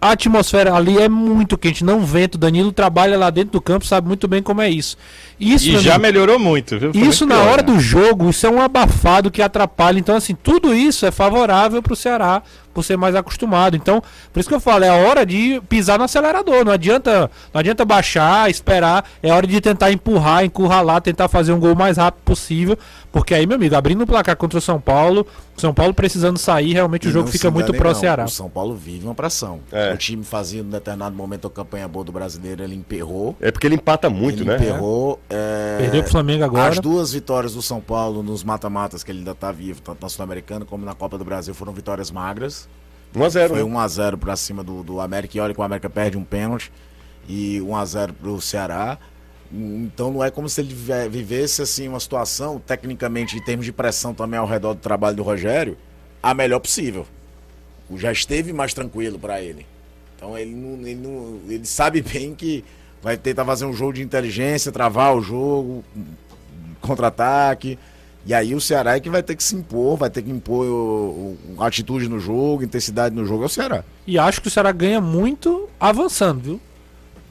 A atmosfera ali é muito quente, não vento. Danilo trabalha lá dentro do campo, sabe muito bem como é isso. Isso, E já melhorou muito, viu? Foi isso muito na pior, hora né? do jogo, isso é um abafado que atrapalha. Então, assim, tudo isso é favorável pro Ceará por ser mais acostumado. Então, por isso que eu falo, é a hora de pisar no acelerador. Não adianta, não adianta baixar, esperar. É hora de tentar empurrar, encurralar, tentar fazer um gol o mais rápido possível. Porque aí, meu amigo, abrindo o placar contra o São Paulo, o São Paulo precisando sair, realmente E o jogo fica muito pró não. Ceará. O São Paulo vive uma pressão. É. O time fazia, em determinado momento, a campanha boa do brasileiro, ele emperrou. É porque ele empata muito, ele né? emperrou. é, Perdeu pro Flamengo agora. As duas vitórias do São Paulo nos mata-matas, que ele ainda tá vivo, tanto na Sul-Americana como na Copa do Brasil, foram vitórias magras. 1x0. Foi né? 1x0 pra cima do, do América. E olha que o América perde um pênalti. E 1x0 pro Ceará. Então não é como se ele vive- vivesse assim uma situação, tecnicamente, em termos de pressão também ao redor do trabalho do Rogério, a melhor possível. O Já esteve mais tranquilo pra ele. Então ele, não, ele, não- ele sabe bem que vai tentar fazer um jogo de inteligência, travar o jogo, contra-ataque. E aí o Ceará é que vai ter que se impor, vai ter que impor o- o- atitude no jogo, intensidade no jogo, é o Ceará. E acho que o Ceará ganha muito avançando, viu?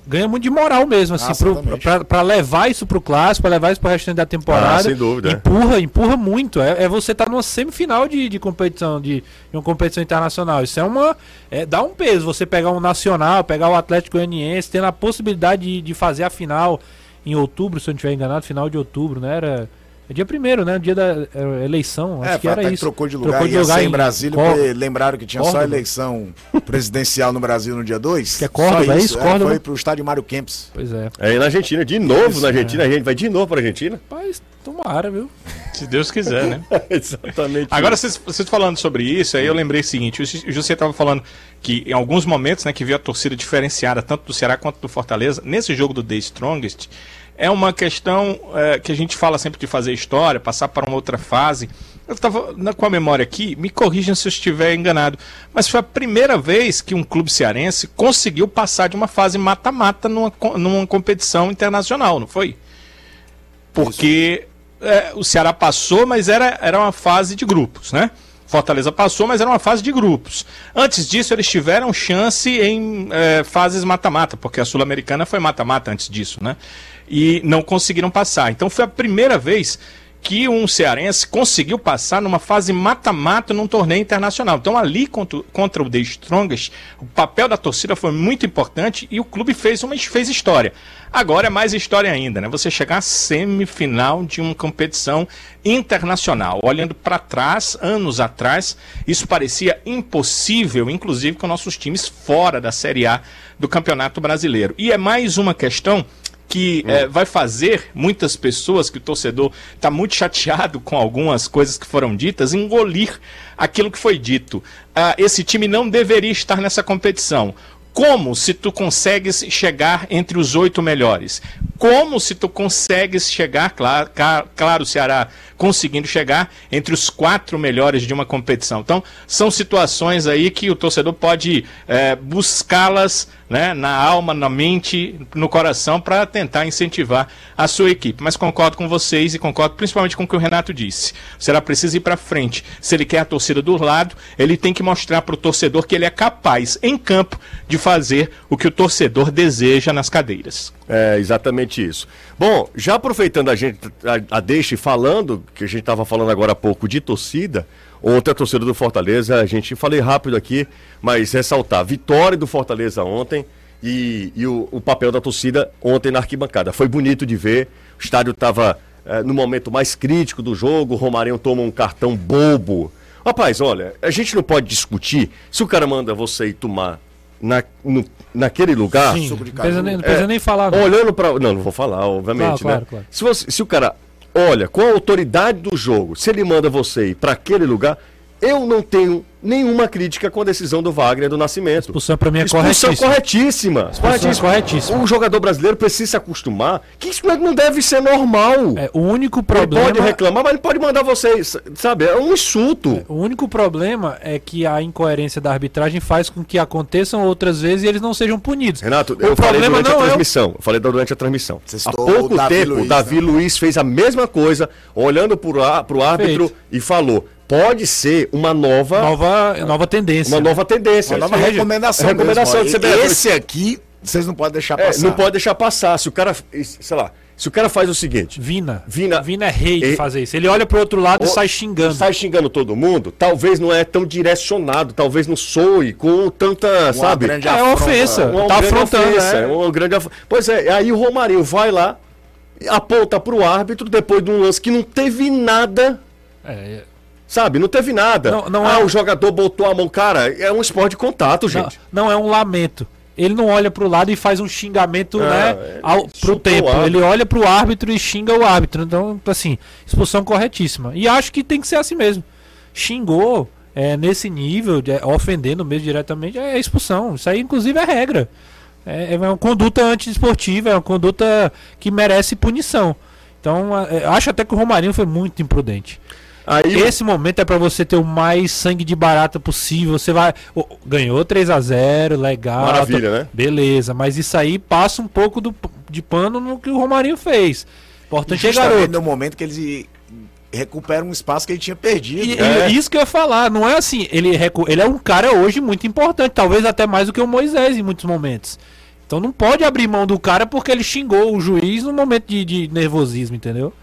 Ganha muito de moral mesmo, assim, pra levar isso pro clássico, pra levar isso pro restante da temporada. Ah, sem dúvida, é. Empurra, empurra muito. É, é você estar numa semifinal de, de competição, de, de uma competição internacional. Isso é uma. É, dá um peso. Você pegar um nacional, pegar o Atlético Goianiense, tendo a possibilidade de, de fazer a final em outubro, se eu não estiver enganado, final de outubro, né? Era. É dia primeiro, né? Dia da era eleição. Acho é, que era até que isso. trocou de lugar, Trocou de lugar em Brasília, Córdoba. porque lembraram que tinha só Córdoba. eleição presidencial no Brasil no dia 2. Que é Córdoba, é isso? Córdoba? foi pro estádio Mário Kempis. Pois é. É aí na Argentina, de novo Isso, na é. Argentina, a gente vai de novo pra Argentina. Rapaz, tomara, viu? Se Deus quiser, né? Exatamente. Agora, vocês, vocês falando sobre isso, aí eu lembrei o seguinte: o José estava falando que em alguns momentos, né, que viu a torcida diferenciada, tanto do Ceará quanto do Fortaleza, nesse jogo do The Strongest, é uma questão é, que a gente fala sempre de fazer história, passar para uma outra fase. eu estava com a memória aqui, me corrijam se eu estiver enganado, mas foi a primeira vez que um clube cearense conseguiu passar de uma fase mata-mata numa, numa competição internacional, não foi? Porque é, o Ceará passou, mas era, era uma fase de grupos, né? Fortaleza passou, mas era uma fase de grupos. Antes disso, eles tiveram chance em é, fases mata-mata, porque a Sul-Americana foi mata-mata antes disso, né? E não conseguiram passar. Então foi a primeira vez que um cearense conseguiu passar numa fase mata-mata num torneio internacional. Então, ali contra, contra o The Strongest, o papel da torcida foi muito importante e o clube fez uma fez história. Agora é mais história ainda, né? Você chegar à semifinal de uma competição internacional. Olhando para trás, anos atrás, isso parecia impossível, inclusive com nossos times fora da Série A do Campeonato Brasileiro. E é mais uma questão que eh, vai fazer muitas pessoas, que o torcedor está muito chateado com algumas coisas que foram ditas, engolir aquilo que foi dito. Ah, esse time não deveria estar nessa competição. Como se tu consegues chegar entre os oito melhores? Como se tu consegues chegar, claro, claro, o Ceará conseguindo chegar entre os quatro melhores de uma competição. Então, são situações aí que o torcedor pode eh, buscá-las né, na alma, na mente, no coração, para tentar incentivar a sua equipe. Mas concordo com vocês e concordo principalmente com o que o Renato disse. O Ceará precisa ir para frente. Se ele quer a torcida do lado, ele tem que mostrar para o torcedor que ele é capaz, em campo, de fazer o que o torcedor deseja nas cadeiras. É, exatamente isso. Bom, já aproveitando a gente, a, a deixa e falando, que a gente estava falando agora há pouco de torcida, ontem a torcida do Fortaleza, a gente falei rápido aqui, mas ressaltar, vitória do Fortaleza ontem e, e o, o papel da torcida ontem na arquibancada. Foi bonito de ver, o estádio estava no momento mais crítico do jogo, o Romarinho toma um cartão bobo. Rapaz, olha, a gente não pode discutir se o cara manda você ir tomar na, no- naquele lugar. Sim, não precisa, nem, não precisa É, nem falar. não. Olhando para. Não, não vou falar, obviamente, Claro, né? claro, claro. Se, você- se o cara olha com a autoridade do jogo, se ele manda você ir para aquele lugar, eu não tenho nenhuma crítica com a decisão do Wagner do Nascimento. Expulsão pra mim é Expulsão corretíssima. corretíssima. Expulsão é corretíssima. O jogador brasileiro precisa se acostumar que isso não deve ser normal. É, o único ele problema. pode reclamar, mas ele pode mandar vocês, sabe? É um insulto. O único problema é que a incoerência da arbitragem faz com que aconteçam outras vezes e eles não sejam punidos. Renato, o eu falei problema durante a não é o- transmissão. Eu falei durante a transmissão. Há pouco o Davi tempo, o Luiz, Davi né? Luiz fez a mesma coisa, olhando pro, á- pro árbitro Feito. e falou: pode ser uma nova, Nova, nova tendência. uma nova tendência. Uma nova É, recomendação. recomendação mesmo, de. CBF. Esse aqui, vocês não podem deixar É, passar. não pode deixar passar. Se o cara, sei lá, se o cara faz o seguinte, Vina. Vina- Vina é rei de E- fazer isso. Ele olha pro outro lado e Ou- sai xingando. sai xingando todo mundo, talvez não é tão direcionado, talvez não soe com tanta, Uma sabe? grande É afronta. ofensa. Uma tá grande afrontando, ofensa, é. uma grande af- Pois é, aí o Romarinho vai lá, aponta pro árbitro depois de um lance que não teve nada, É, sabe? Não teve nada. Não- não ah, é- o jogador botou a mão, cara, é um esporte de contato, não, gente. não é um lamento. Ele não olha pro lado e faz um xingamento, Ah, né, ele ao, pro tempo. o. Ele olha pro árbitro e xinga o árbitro. Então, assim, expulsão corretíssima. E acho que tem que ser assim mesmo. Xingou é, nesse nível, de, ofendendo mesmo diretamente, é expulsão. Isso aí, inclusive, é regra. É, é uma conduta antidesportiva, é uma conduta que merece punição. Então, é, acho até que o Romarinho foi muito imprudente. Aí Esse momento é pra você ter o mais sangue de barata possível. Você vai. Ô, ganhou 3 a 0 legal. Maravilha, tá- né? Beleza, mas isso aí passa um pouco do, de pano no que o Romarinho fez. Importante é garoto. no momento que ele recupera um espaço que ele tinha perdido. E, É. e isso que eu ia falar, não é assim. Ele, recu- ele é um cara hoje muito importante, talvez até mais do que o Moisés em muitos momentos. Então não pode abrir mão do cara porque ele xingou o juiz no momento de, de nervosismo, entendeu?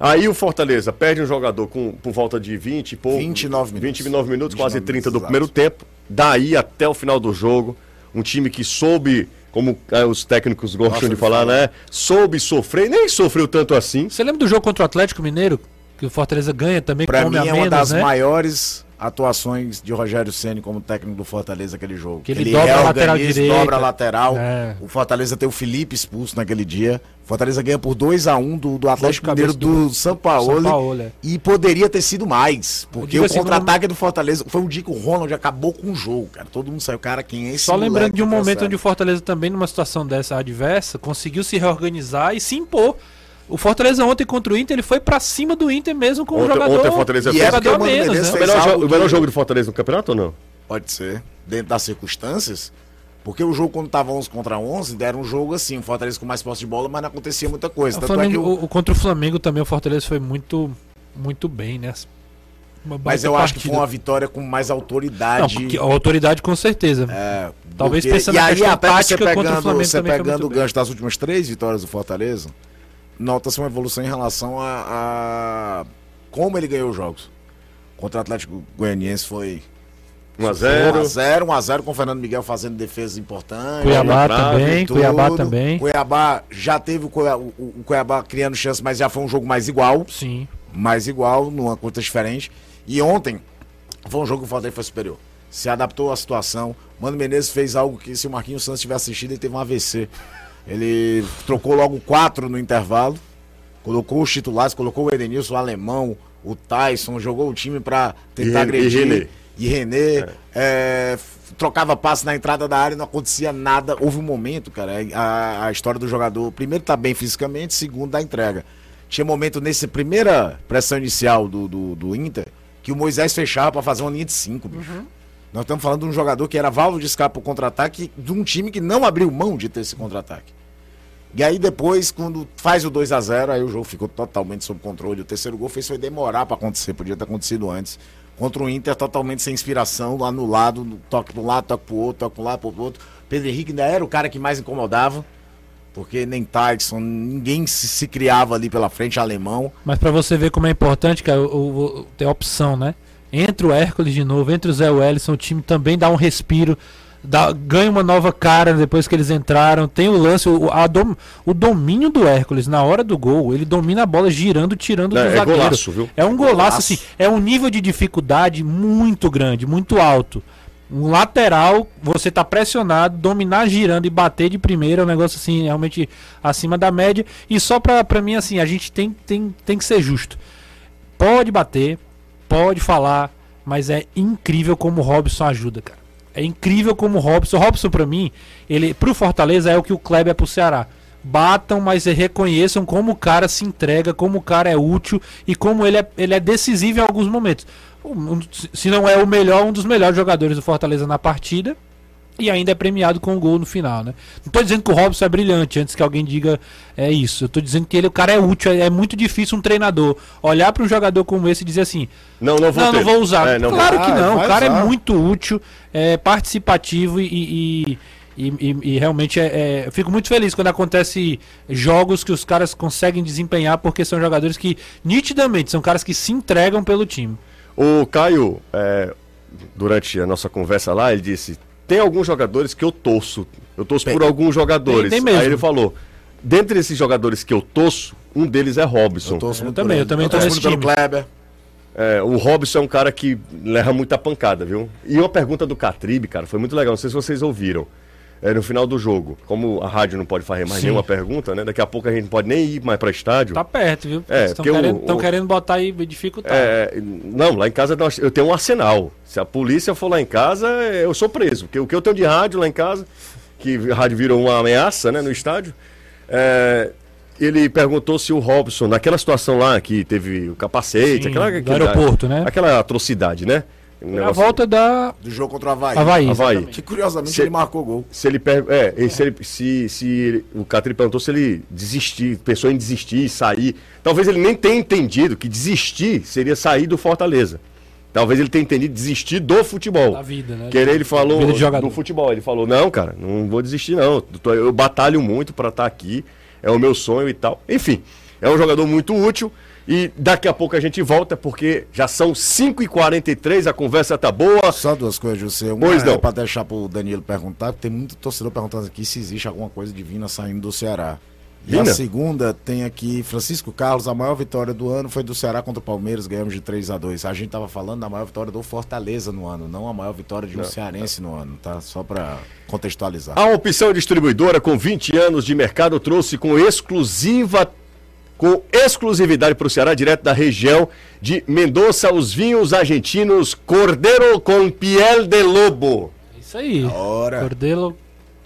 Aí o Fortaleza perde um jogador com, por volta de 20 e pouco. 29 minutos. 29 minutos, quase 29 30 do minutos, primeiro tempo. Daí até o final do jogo, um time que soube, como eh, os técnicos gostam Gostam de falar, né? Soube sofrer, nem sofreu tanto assim. Você lembra do jogo contra o Atlético Mineiro? Que o Fortaleza ganha também Pra com mim é uma menos, das né? maiores atuações de Rogério Ceni como técnico do Fortaleza aquele jogo. Que ele dobra a lateral reorganiza, direita. dobra a lateral. É. O Fortaleza tem o Felipe expulso naquele dia. O Fortaleza ganha por 2 a 1 do, do Atlético Mineiro do, do- São Paulo. É. E poderia ter sido mais. Porque o assim, contra-ataque do Fortaleza foi um dia que o Ronald acabou com o jogo, cara. Todo mundo saiu, cara, quem é esse Só lembrando de um momento onde o Fortaleza também, numa situação dessa adversa, conseguiu se reorganizar e se impor. O Fortaleza ontem contra o Inter, ele foi pra cima do Inter mesmo com o jogador. ontem o Fortaleza E é jogador porque o a menos, O né? fez melhor, jo- algo o melhor jogo do Fortaleza no campeonato ou não? Pode ser, dentro das circunstâncias. Porque o jogo, quando tava 11 contra 11, era um jogo assim, o Fortaleza com mais posse de bola, mas não acontecia muita coisa. O Tanto Flamengo- é que o- o- contra o Flamengo também o Fortaleza foi muito, muito bem, né? Mas eu acho que partida. foi uma vitória com mais Não, autoridade. porque a autoridade com certeza. É, Talvez porque- pensando E na aí, questão até você tática contra o pegando, Flamengo você também foi pegando o muito bem. gancho das últimas três vitórias do Fortaleza, nota-se uma evolução em relação a, a como ele ganhou os jogos. Contra o Atlético Goianiense foi 1x0. 1x0, 1x0 com o Fernando Miguel fazendo defesas importantes. Cuiabá também. Cuiabá também. Cuiabá já teve o Cuiabá, o- o Cuiabá criando chance, mas já foi um jogo mais igual. Sim. mais igual, numa conta diferente. E ontem foi um jogo que o Fortaleza foi superior. Se adaptou à situação. Mano Menezes fez algo que se o Marquinhos Santos tivesse assistido, ele teve um AVC. Ele trocou logo quatro no intervalo. Colocou os titulares, colocou o Edenilson, o Alemão, o Tyson, jogou o time pra tentar E agredir. e René. E René. é, f- trocava passe na entrada da área, não acontecia nada. Houve um momento, cara, a, a história do jogador, primeiro tá bem fisicamente, segundo da entrega. Tinha momento nessa primeira pressão inicial do, do, do Inter que o Moisés fechava pra fazer uma linha de cinco, bicho. Nós estamos falando de um jogador que era válvula de escape pro contra-ataque de um time que não abriu mão de ter esse contra-ataque. E aí depois, quando faz o 2 a 0 aí o jogo ficou totalmente sob controle. O terceiro gol fez foi demorar pra acontecer, podia ter acontecido antes. Contra o Inter, totalmente sem inspiração, anulado, toque pra um lado, toque pro outro, toque pra um lado, pro outro. Pedro Henrique ainda era o cara que mais incomodava, porque nem Tyson, ninguém se, se criava ali pela frente, alemão. Mas pra você ver como é importante, cara, o, o- ter opção, né? Entre o Hércules de novo, entre o Zé Wellison, o time também dá um respiro, dá- ganha uma nova cara depois que eles entraram. Tem o lance, o, a dom- o domínio do Hércules na hora do gol, ele domina a bola girando, tirando É, do é zagueiro. golaço, viu? É um golaço, Golaço. assim, é um nível de dificuldade muito grande, muito alto. Um lateral, você tá pressionado, dominar girando e bater de primeira é um negócio assim, realmente acima da média. E só pra, pra mim, assim, a gente tem, tem, tem que ser justo. Pode bater, pode falar, mas é incrível como o Robson ajuda, cara. É incrível como o Robson. O Robson, pra mim, ele pro Fortaleza é o que o Kleber é pro Ceará. Batam, mas reconheçam como o cara se entrega, como o cara é útil e como ele é, ele é decisivo em alguns momentos. Se não é o melhor, um dos melhores jogadores do Fortaleza na partida. E ainda é premiado com o gol no final, né? Não tô dizendo que o Robson é brilhante, antes que alguém diga é isso. Eu tô dizendo que ele, o cara é útil. É, é muito difícil um treinador olhar para um jogador como esse e dizer assim: Não, não vou não, não vou usar. É, não vou- claro que Ah, não. vai O cara é usar. muito útil, é participativo e. e- e- e- e realmente é, é- eu fico muito feliz quando acontece jogos que os caras conseguem desempenhar porque são jogadores que nitidamente são caras que se entregam pelo time. O Caio, é, durante a nossa conversa lá, ele disse: tem alguns jogadores que eu torço. Eu torço Tem. por alguns jogadores. Tem- tem mesmo. Aí ele falou: dentre esses jogadores que eu torço, um deles é Robson. Eu torço muito também, eu também tô torço pelo. Kleber. É, o Robson é um cara que leva muita pancada, viu? E uma pergunta do Catribe, cara, foi muito legal. Não sei se vocês ouviram. É, no final do jogo, como a rádio não pode fazer mais Sim. nenhuma pergunta, né? Daqui a pouco a gente não pode nem ir mais para estádio. Tá perto, viu? É, Estão o- querendo, o- querendo botar aí dificultar. É, não, lá em casa nós- eu tenho um arsenal. Se a polícia for lá em casa, eu sou preso. Porque o que eu tenho de rádio lá em casa, que a rádio virou uma ameaça né, no estádio, é, ele perguntou se o Robson, naquela situação lá que teve o capacete, Sim, aquela, aquela- aeroporto, né? aquela atrocidade, né? Um a negócio- volta da Do jogo contra o Havaí. Havaí. Havaí. Que curiosamente Se- ele marcou gol. Se ele per... é, e se, ele, se, se ele- o Catri perguntou se ele desistir, pensou em desistir, sair. Talvez ele nem tenha entendido que desistir seria sair do Fortaleza. Talvez ele tenha entendido desistir do futebol. Da vida, né? Que ele falou do futebol. Ele falou: "Não, cara, não vou desistir não. Eu tô- Eu batalho muito para estar aqui. É o meu sonho e tal". Enfim, é um jogador muito útil e daqui a pouco a gente volta porque já são 5h43, a conversa tá boa. Só duas coisas, José. Uma Pois é não. pra deixar pro Danilo perguntar, tem muito torcedor perguntando aqui se existe alguma coisa divina saindo do Ceará. E Vina? a segunda tem aqui Francisco Carlos, a maior vitória do ano foi do Ceará contra o Palmeiras, ganhamos de 3 a 2 A gente tava falando da maior vitória do Fortaleza no ano, não a maior vitória de um cearense no ano, tá? Só pra contextualizar. A opção distribuidora com 20 anos de mercado trouxe com exclusiva com exclusividade para o Ceará, direto da região de Mendoza, os vinhos argentinos Cordeiro com Piel de Lobo. Isso aí. Ora. Cordelo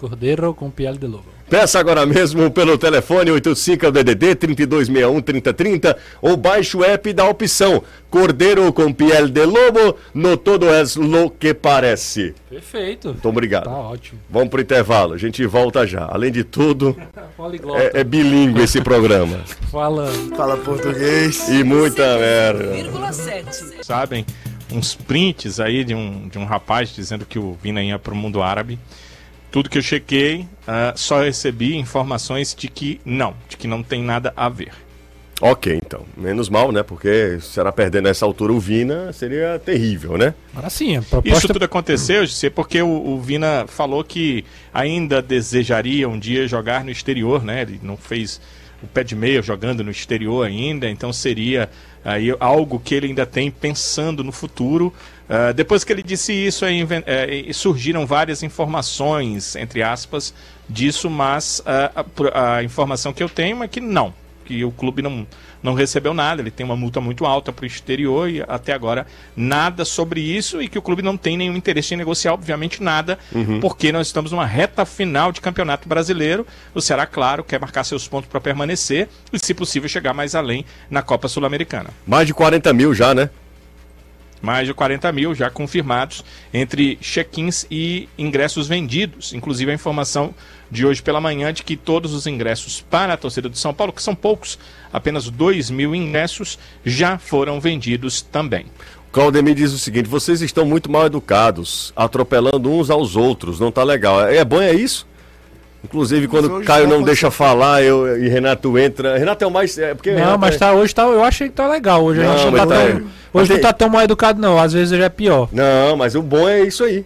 Cordeiro com piel de lobo. Peça agora mesmo pelo telefone 85DDD 3261-3030 ou baixe o app da opção Cordeiro com piel de lobo, no todo es lo que parece. Perfeito. Muito obrigado. Tá ótimo. Vamos pro intervalo, a gente volta já. Além de tudo, é, é bilíngue esse programa. Fala. Fala português. E muita merda. 1,7. sabem, uns prints aí de um, de um rapaz dizendo que o Vina ia para o mundo árabe. Tudo que eu chequei, ah, só recebi informações de que não, de que não tem nada a ver. Ok, então. Menos mal, né? Porque será perdendo nessa altura o Vina, seria terrível, né? Agora sim, a Isso proposta tudo aconteceu, José, porque o, o Vina falou que ainda desejaria um dia jogar no exterior, né? Ele não fez o pé de meia jogando no exterior ainda, então seria aí algo que ele ainda tem pensando no futuro. Ah, depois que ele disse isso, aí, inven- eh, surgiram várias informações, entre aspas, disso, mas ah, a, a informação que eu tenho é que não, que o clube não, não recebeu nada, ele tem uma multa muito alta para o exterior e até agora nada sobre isso e que o clube não tem nenhum interesse em negociar, obviamente nada, porque nós estamos numa reta final de campeonato brasileiro. O Ceará, claro, quer marcar seus pontos para permanecer e, se possível, chegar mais além na Copa Sul-Americana. Mais de 40 mil já, né? Mais de 40 mil já confirmados entre check-ins e ingressos vendidos. Inclusive a informação de hoje pela manhã de que todos os ingressos para a torcida do São Paulo, que são poucos, apenas 2 mil ingressos, já foram vendidos também. Claudemir diz o seguinte: vocês estão muito mal educados, atropelando uns aos outros, não tá legal. É bom, é isso? Inclusive, quando Caio não deixa falar, eu e Renato entra. Renato é o mais. É, porque Não, Renato mas é- tá, hoje tá, eu achei que tá legal. Hoje a Não, gente não tá tá- tão, é. hoje Mas não tem- tá tão mal educado, não. Às vezes já é pior. Não, mas o bom é isso aí.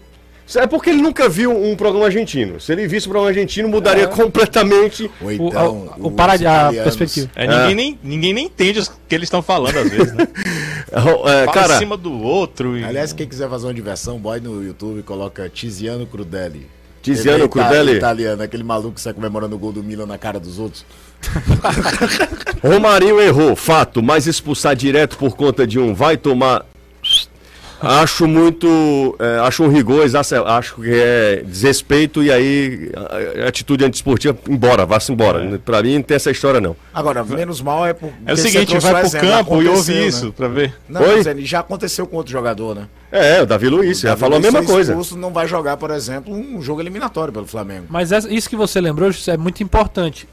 É porque ele nunca viu um programa argentino. Se ele visse um programa argentino, mudaria completamente. Ou O, então, o, o para- a perspectiva. É, É. ninguém, nem, ninguém nem entende o que eles estão falando às vezes, né? É, Fala cara, em cima do outro. E... Aliás, quem quiser fazer uma diversão, boy no YouTube coloca Tiziano Crudelli. Tiziano é ita- Crudelli? Italiano, aquele maluco que sai comemorando o gol do Milan na cara dos outros. Romarinho errou, fato, mas expulsar direto por conta de um vai tomar. Acho muito. é, acho um rigor, acho que é desrespeito e aí a- a atitude antiesportiva, embora, vá-se embora. Pra mim não tem essa história, não. Agora, menos mal é por. É o seguinte, vai pro campo e ouve isso pra ver. Não, Oi? mas ele já aconteceu com outro jogador, né? É, o Davi Luiz, já Davi falou a Luiz mesma foi coisa. expulso, não vai jogar, por exemplo, um jogo eliminatório pelo Flamengo. Mas isso que você lembrou José, é muito importante.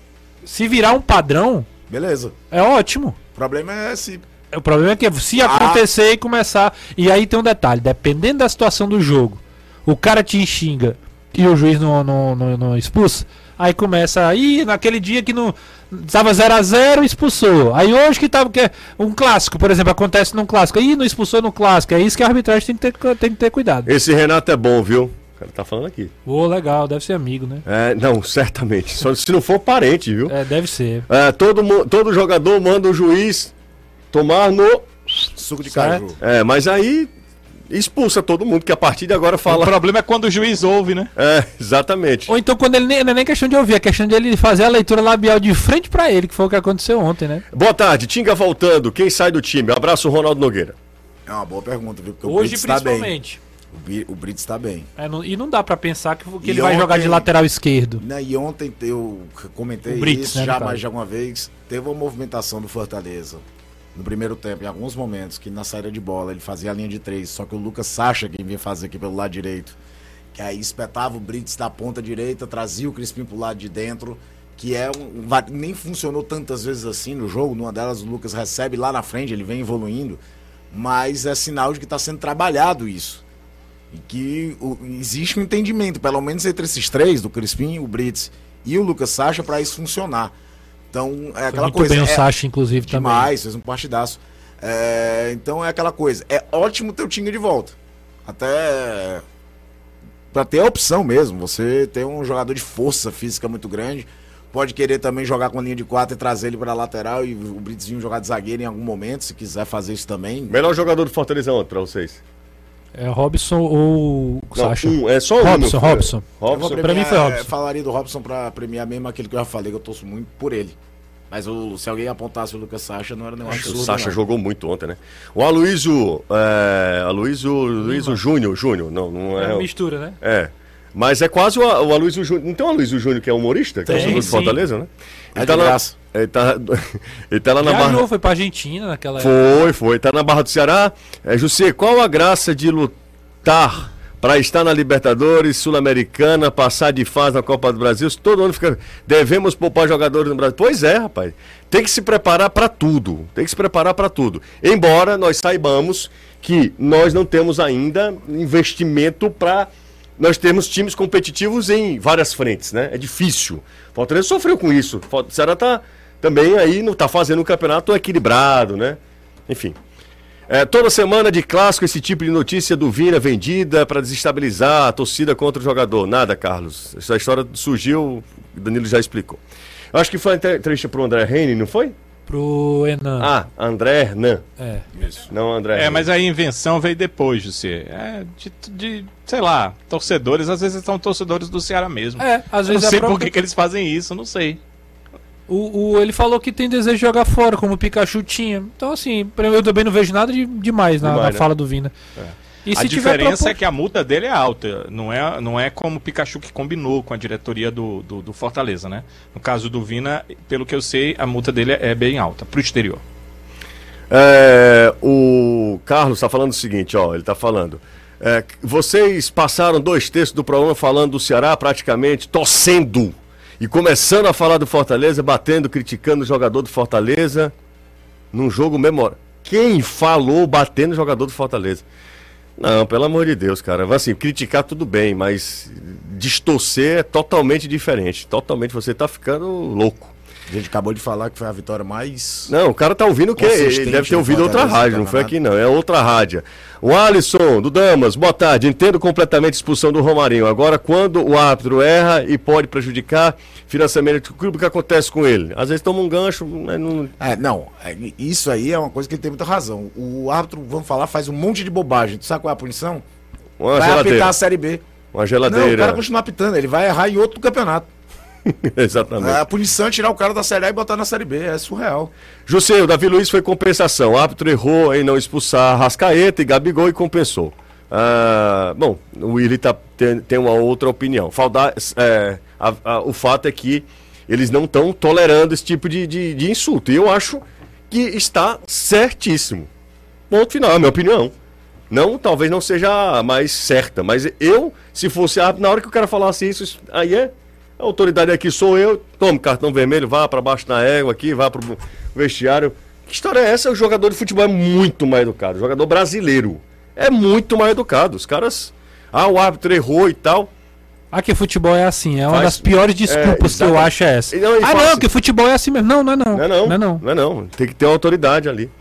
Se virar um padrão, Beleza. é ótimo. O problema é se. O problema é que se Ah. acontecer e começar. E aí tem um detalhe: dependendo da situação do jogo, o cara te xinga e o juiz não, não, não, não expulsa. Aí começa aí, naquele dia que não. Tava 0x0, expulsou. Aí hoje que tava. Que é um clássico, por exemplo, acontece num clássico. Ih, não expulsou no clássico. É isso que a arbitragem tem que ter, tem que ter cuidado. Esse Renato é bom, viu? O cara tá falando aqui. Ô, legal, deve ser amigo, né? É, não, certamente. Só se não for parente, viu? É, deve ser. É, todo, todo jogador manda o juiz tomar no. Suco de Certo. caju. É, mas aí expulsa todo mundo, que a partir de agora O fala. problema é quando o juiz ouve, né? É, exatamente. Ou então quando ele nem, não é nem questão de ouvir, é questão de ele fazer a leitura labial de frente pra ele, que foi o que aconteceu ontem, né? Boa tarde, Tinga voltando. Quem sai do time? Abraço, Ronaldo Nogueira. É uma boa pergunta, viu? Porque o Hoje tá principalmente. O, o Brits tá bem. É, não- e não dá pra pensar que, que ele vai jogar de ontem- lateral esquerdo. Né, E ontem eu comentei O Brits, isso né, já mais de alguma vez. Teve uma movimentação do Fortaleza no primeiro tempo, em alguns momentos, que na saída de bola ele fazia a linha de três, só que o Lucas Sacha quem vinha fazer aqui pelo lado direito. Que aí espetava o Brits da ponta direita, trazia o Crispim pro lado de dentro, que é um. Nem funcionou tantas vezes assim no jogo. Numa delas o Lucas recebe lá na frente, ele vem evoluindo. Mas é sinal de que está sendo trabalhado isso. E que o- existe um entendimento, pelo menos entre esses três, do Crispim, o Brits e o Lucas Sacha, para isso funcionar. Então, é Foi aquela muito coisa. bem o é Sacha, inclusive, também. demais, fez um partidaço. É, então é aquela coisa. É ótimo ter o Tinga de volta. Até para ter a opção mesmo. Você tem um jogador de força física muito grande. Pode querer também jogar com a linha de quatro e trazer ele para lateral e o vir jogar de zagueiro em algum momento, se quiser fazer isso também. Melhor jogador do Fortaleza ontem pra vocês? É Robson ou o Não, Sacha? um, é só um. Robson, filho. Robson. Robson. Pra mim foi Robson. é, Falaria do Robson pra premiar mesmo aquele que eu já falei, que eu torço muito por ele. Mas o- se alguém apontasse o Lucas Sacha, não era nenhum O absurdo. Sacha não. jogou muito ontem, né? O Aloysio. É, Aloysio, Aloysio Júnior, Júnior, não, não É é. uma mistura, né? É. Mas é quase o, o Aloysio Júnior. Não tem o Aloysio Júnior que é humorista? Que é Tem, torcedor de. Fortaleza, né? É Ele de tá, lá, graça. Ele, tá, ele tá lá na Viajou, Barra. foi pra Argentina naquela época. Foi, foi. Tá na Barra do Ceará. É, José, qual a graça de lutar para estar na Libertadores, Sul-Americana, passar de fase na Copa do Brasil? Todo ano fica. Devemos poupar jogadores no Brasil. Pois é, rapaz. Tem que se preparar para tudo. Tem que se preparar para tudo. Embora nós saibamos que nós não temos ainda investimento para nós temos times competitivos em várias frentes, né? É difícil. Fortaleza sofreu com isso. O Ceará tá também aí não tá fazendo um campeonato equilibrado, né? Enfim. É, toda semana de clássico esse tipo de notícia do Vina vendida para desestabilizar a torcida contra o jogador. Nada, Carlos. Essa história surgiu, o Danilo já explicou. Eu acho que foi entrevista pro André Reine, não foi? Pro Enan. Ah, André Hernan. É. Não André É, Hernan. mas a invenção veio depois, José. É, de, de, sei lá, torcedores, às vezes são torcedores do Ceará mesmo. É, às Eu não vezes sei é por próprio- que, que eles fazem isso, não sei. O, o- ele falou que tem desejo de jogar fora, como o Pikachu tinha. Então, assim, eu também não vejo nada de demais na, Demais, na né? fala do Vina. E a se tiver diferença é que a multa dele é alta. Não é, não é como o Pikachu que combinou com a diretoria do, do, do Fortaleza, né? No caso do Vina, pelo que eu sei, a multa dele é bem alta, pro exterior. É, o Carlos está falando o seguinte, ó, ele está falando. é, vocês passaram dois textos do programa falando do Ceará praticamente torcendo e começando a falar do Fortaleza, batendo, criticando o jogador do Fortaleza num jogo memorável. Quem falou batendo o jogador do Fortaleza? Não, pelo amor de Deus, cara. Assim, criticar tudo bem, mas distorcer é totalmente diferente. Totalmente, você tá ficando louco. A gente acabou de falar que foi a vitória mais. Não, o cara tá ouvindo o quê? Ele deve ter ouvido outra rádio, não foi aqui não, é outra rádio. O Alisson, do Damas, boa tarde. Entendo completamente a expulsão do Romarinho. Agora, quando o árbitro erra e pode prejudicar financiamento do clube, o que acontece com ele? Às vezes toma um gancho, mas não. É, não, é, isso aí é uma coisa que ele tem muita razão. O árbitro, vamos falar, faz um monte de bobagem. Tu sabe qual é a punição? Uma vai geladeira. apitar a Série B. Uma Não, o geladeira. cara continua apitando, ele vai errar em outro campeonato. Exatamente. A punição é tirar o cara da Série A e botar na Série B, é surreal. José, o Davi Luiz foi compensação. O árbitro errou em não expulsar Rascaeta e Gabigol e compensou. Ah, bom, o Willi tá, tem, tem uma outra opinião. Falda, é, a- a- o fato é que eles não estão tolerando esse tipo de, de, de insulto. E eu acho que está certíssimo. Ponto final, é a minha opinião. Não, talvez não seja a mais certa, mas eu, se fosse árbitro, na hora que o cara falasse isso, aí é. A autoridade aqui sou eu, tome cartão vermelho, vá para baixo na égua aqui, vá pro vestiário. Que história é essa? O jogador de futebol é muito mais educado. O jogador brasileiro é muito mais educado. Os caras. Ah, o árbitro errou e tal. Aqui futebol é assim, é uma Faz- das piores desculpas é, que eu acho é essa. Não, ah, não, assim- que futebol é assim mesmo. Não, não é não. Não é não. Não é não. Não é não. Tem que ter uma autoridade ali.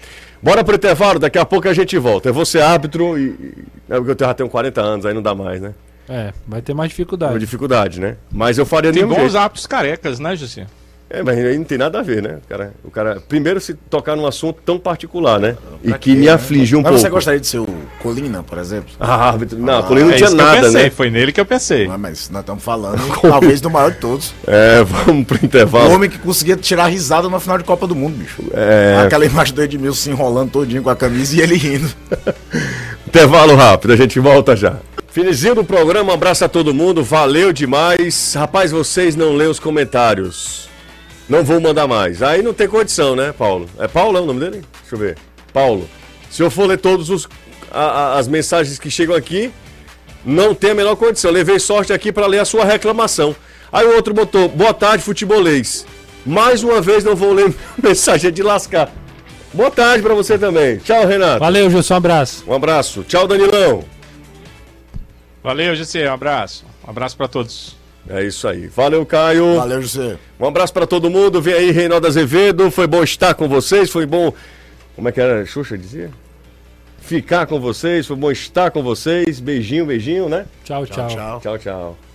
Bora pro intervalo, daqui a pouco a gente volta. Eu vou ser árbitro e. e- É porque eu já tenho 40 anos, aí não dá mais, né? É, vai ter mais dificuldade. dificuldade, né? Mas eu faria Tem bons jeito. hábitos carecas, né, José? É, mas aí não tem nada a ver, né? O cara, o cara primeiro se tocar num assunto tão particular, né? E Pra que quê, me né? aflige um Mas pouco. você gostaria de ser o Colina, por exemplo? Ah. Não, a Colina não é tinha isso que eu nada, pensei, né? foi nele que eu pensei. Não mas nós estamos falando, talvez, do maior de todos. É, vamos pro O intervalo. homem que conseguia tirar risada na final de Copa do Mundo, bicho. É. Aquela imagem do Edmilson se enrolando todinho com a camisa e ele rindo. Intervalo rápido, a gente volta já. Finizinho do programa, um abraço a todo mundo, valeu demais. Rapaz, vocês não lêem os comentários. Não vou mandar mais. Aí não tem condição, né, Paulo? É Paulo é o nome dele? Deixa eu ver. Paulo. Se eu for ler todos os a- a- as mensagens que chegam aqui, não tem a menor condição. Levei sorte aqui para ler a sua reclamação. Aí o outro botou: "Boa tarde, futebolês". Mais uma vez não vou ler mensagem de lascar. Boa tarde para você também. Tchau, Renato. Valeu, Gilson, um abraço. Um abraço. Tchau, Danilão. Valeu, José, um abraço. Um abraço pra todos. É isso aí. Valeu, Caio. Valeu, José. Um abraço pra todo mundo. Vem aí, Reinaldo Azevedo. Foi bom estar com vocês. Foi bom. Como é que era? Xuxa dizia? Ficar com vocês. Foi bom estar com vocês. Beijinho, beijinho, né? Tchau, tchau. tchau. Tchau, tchau.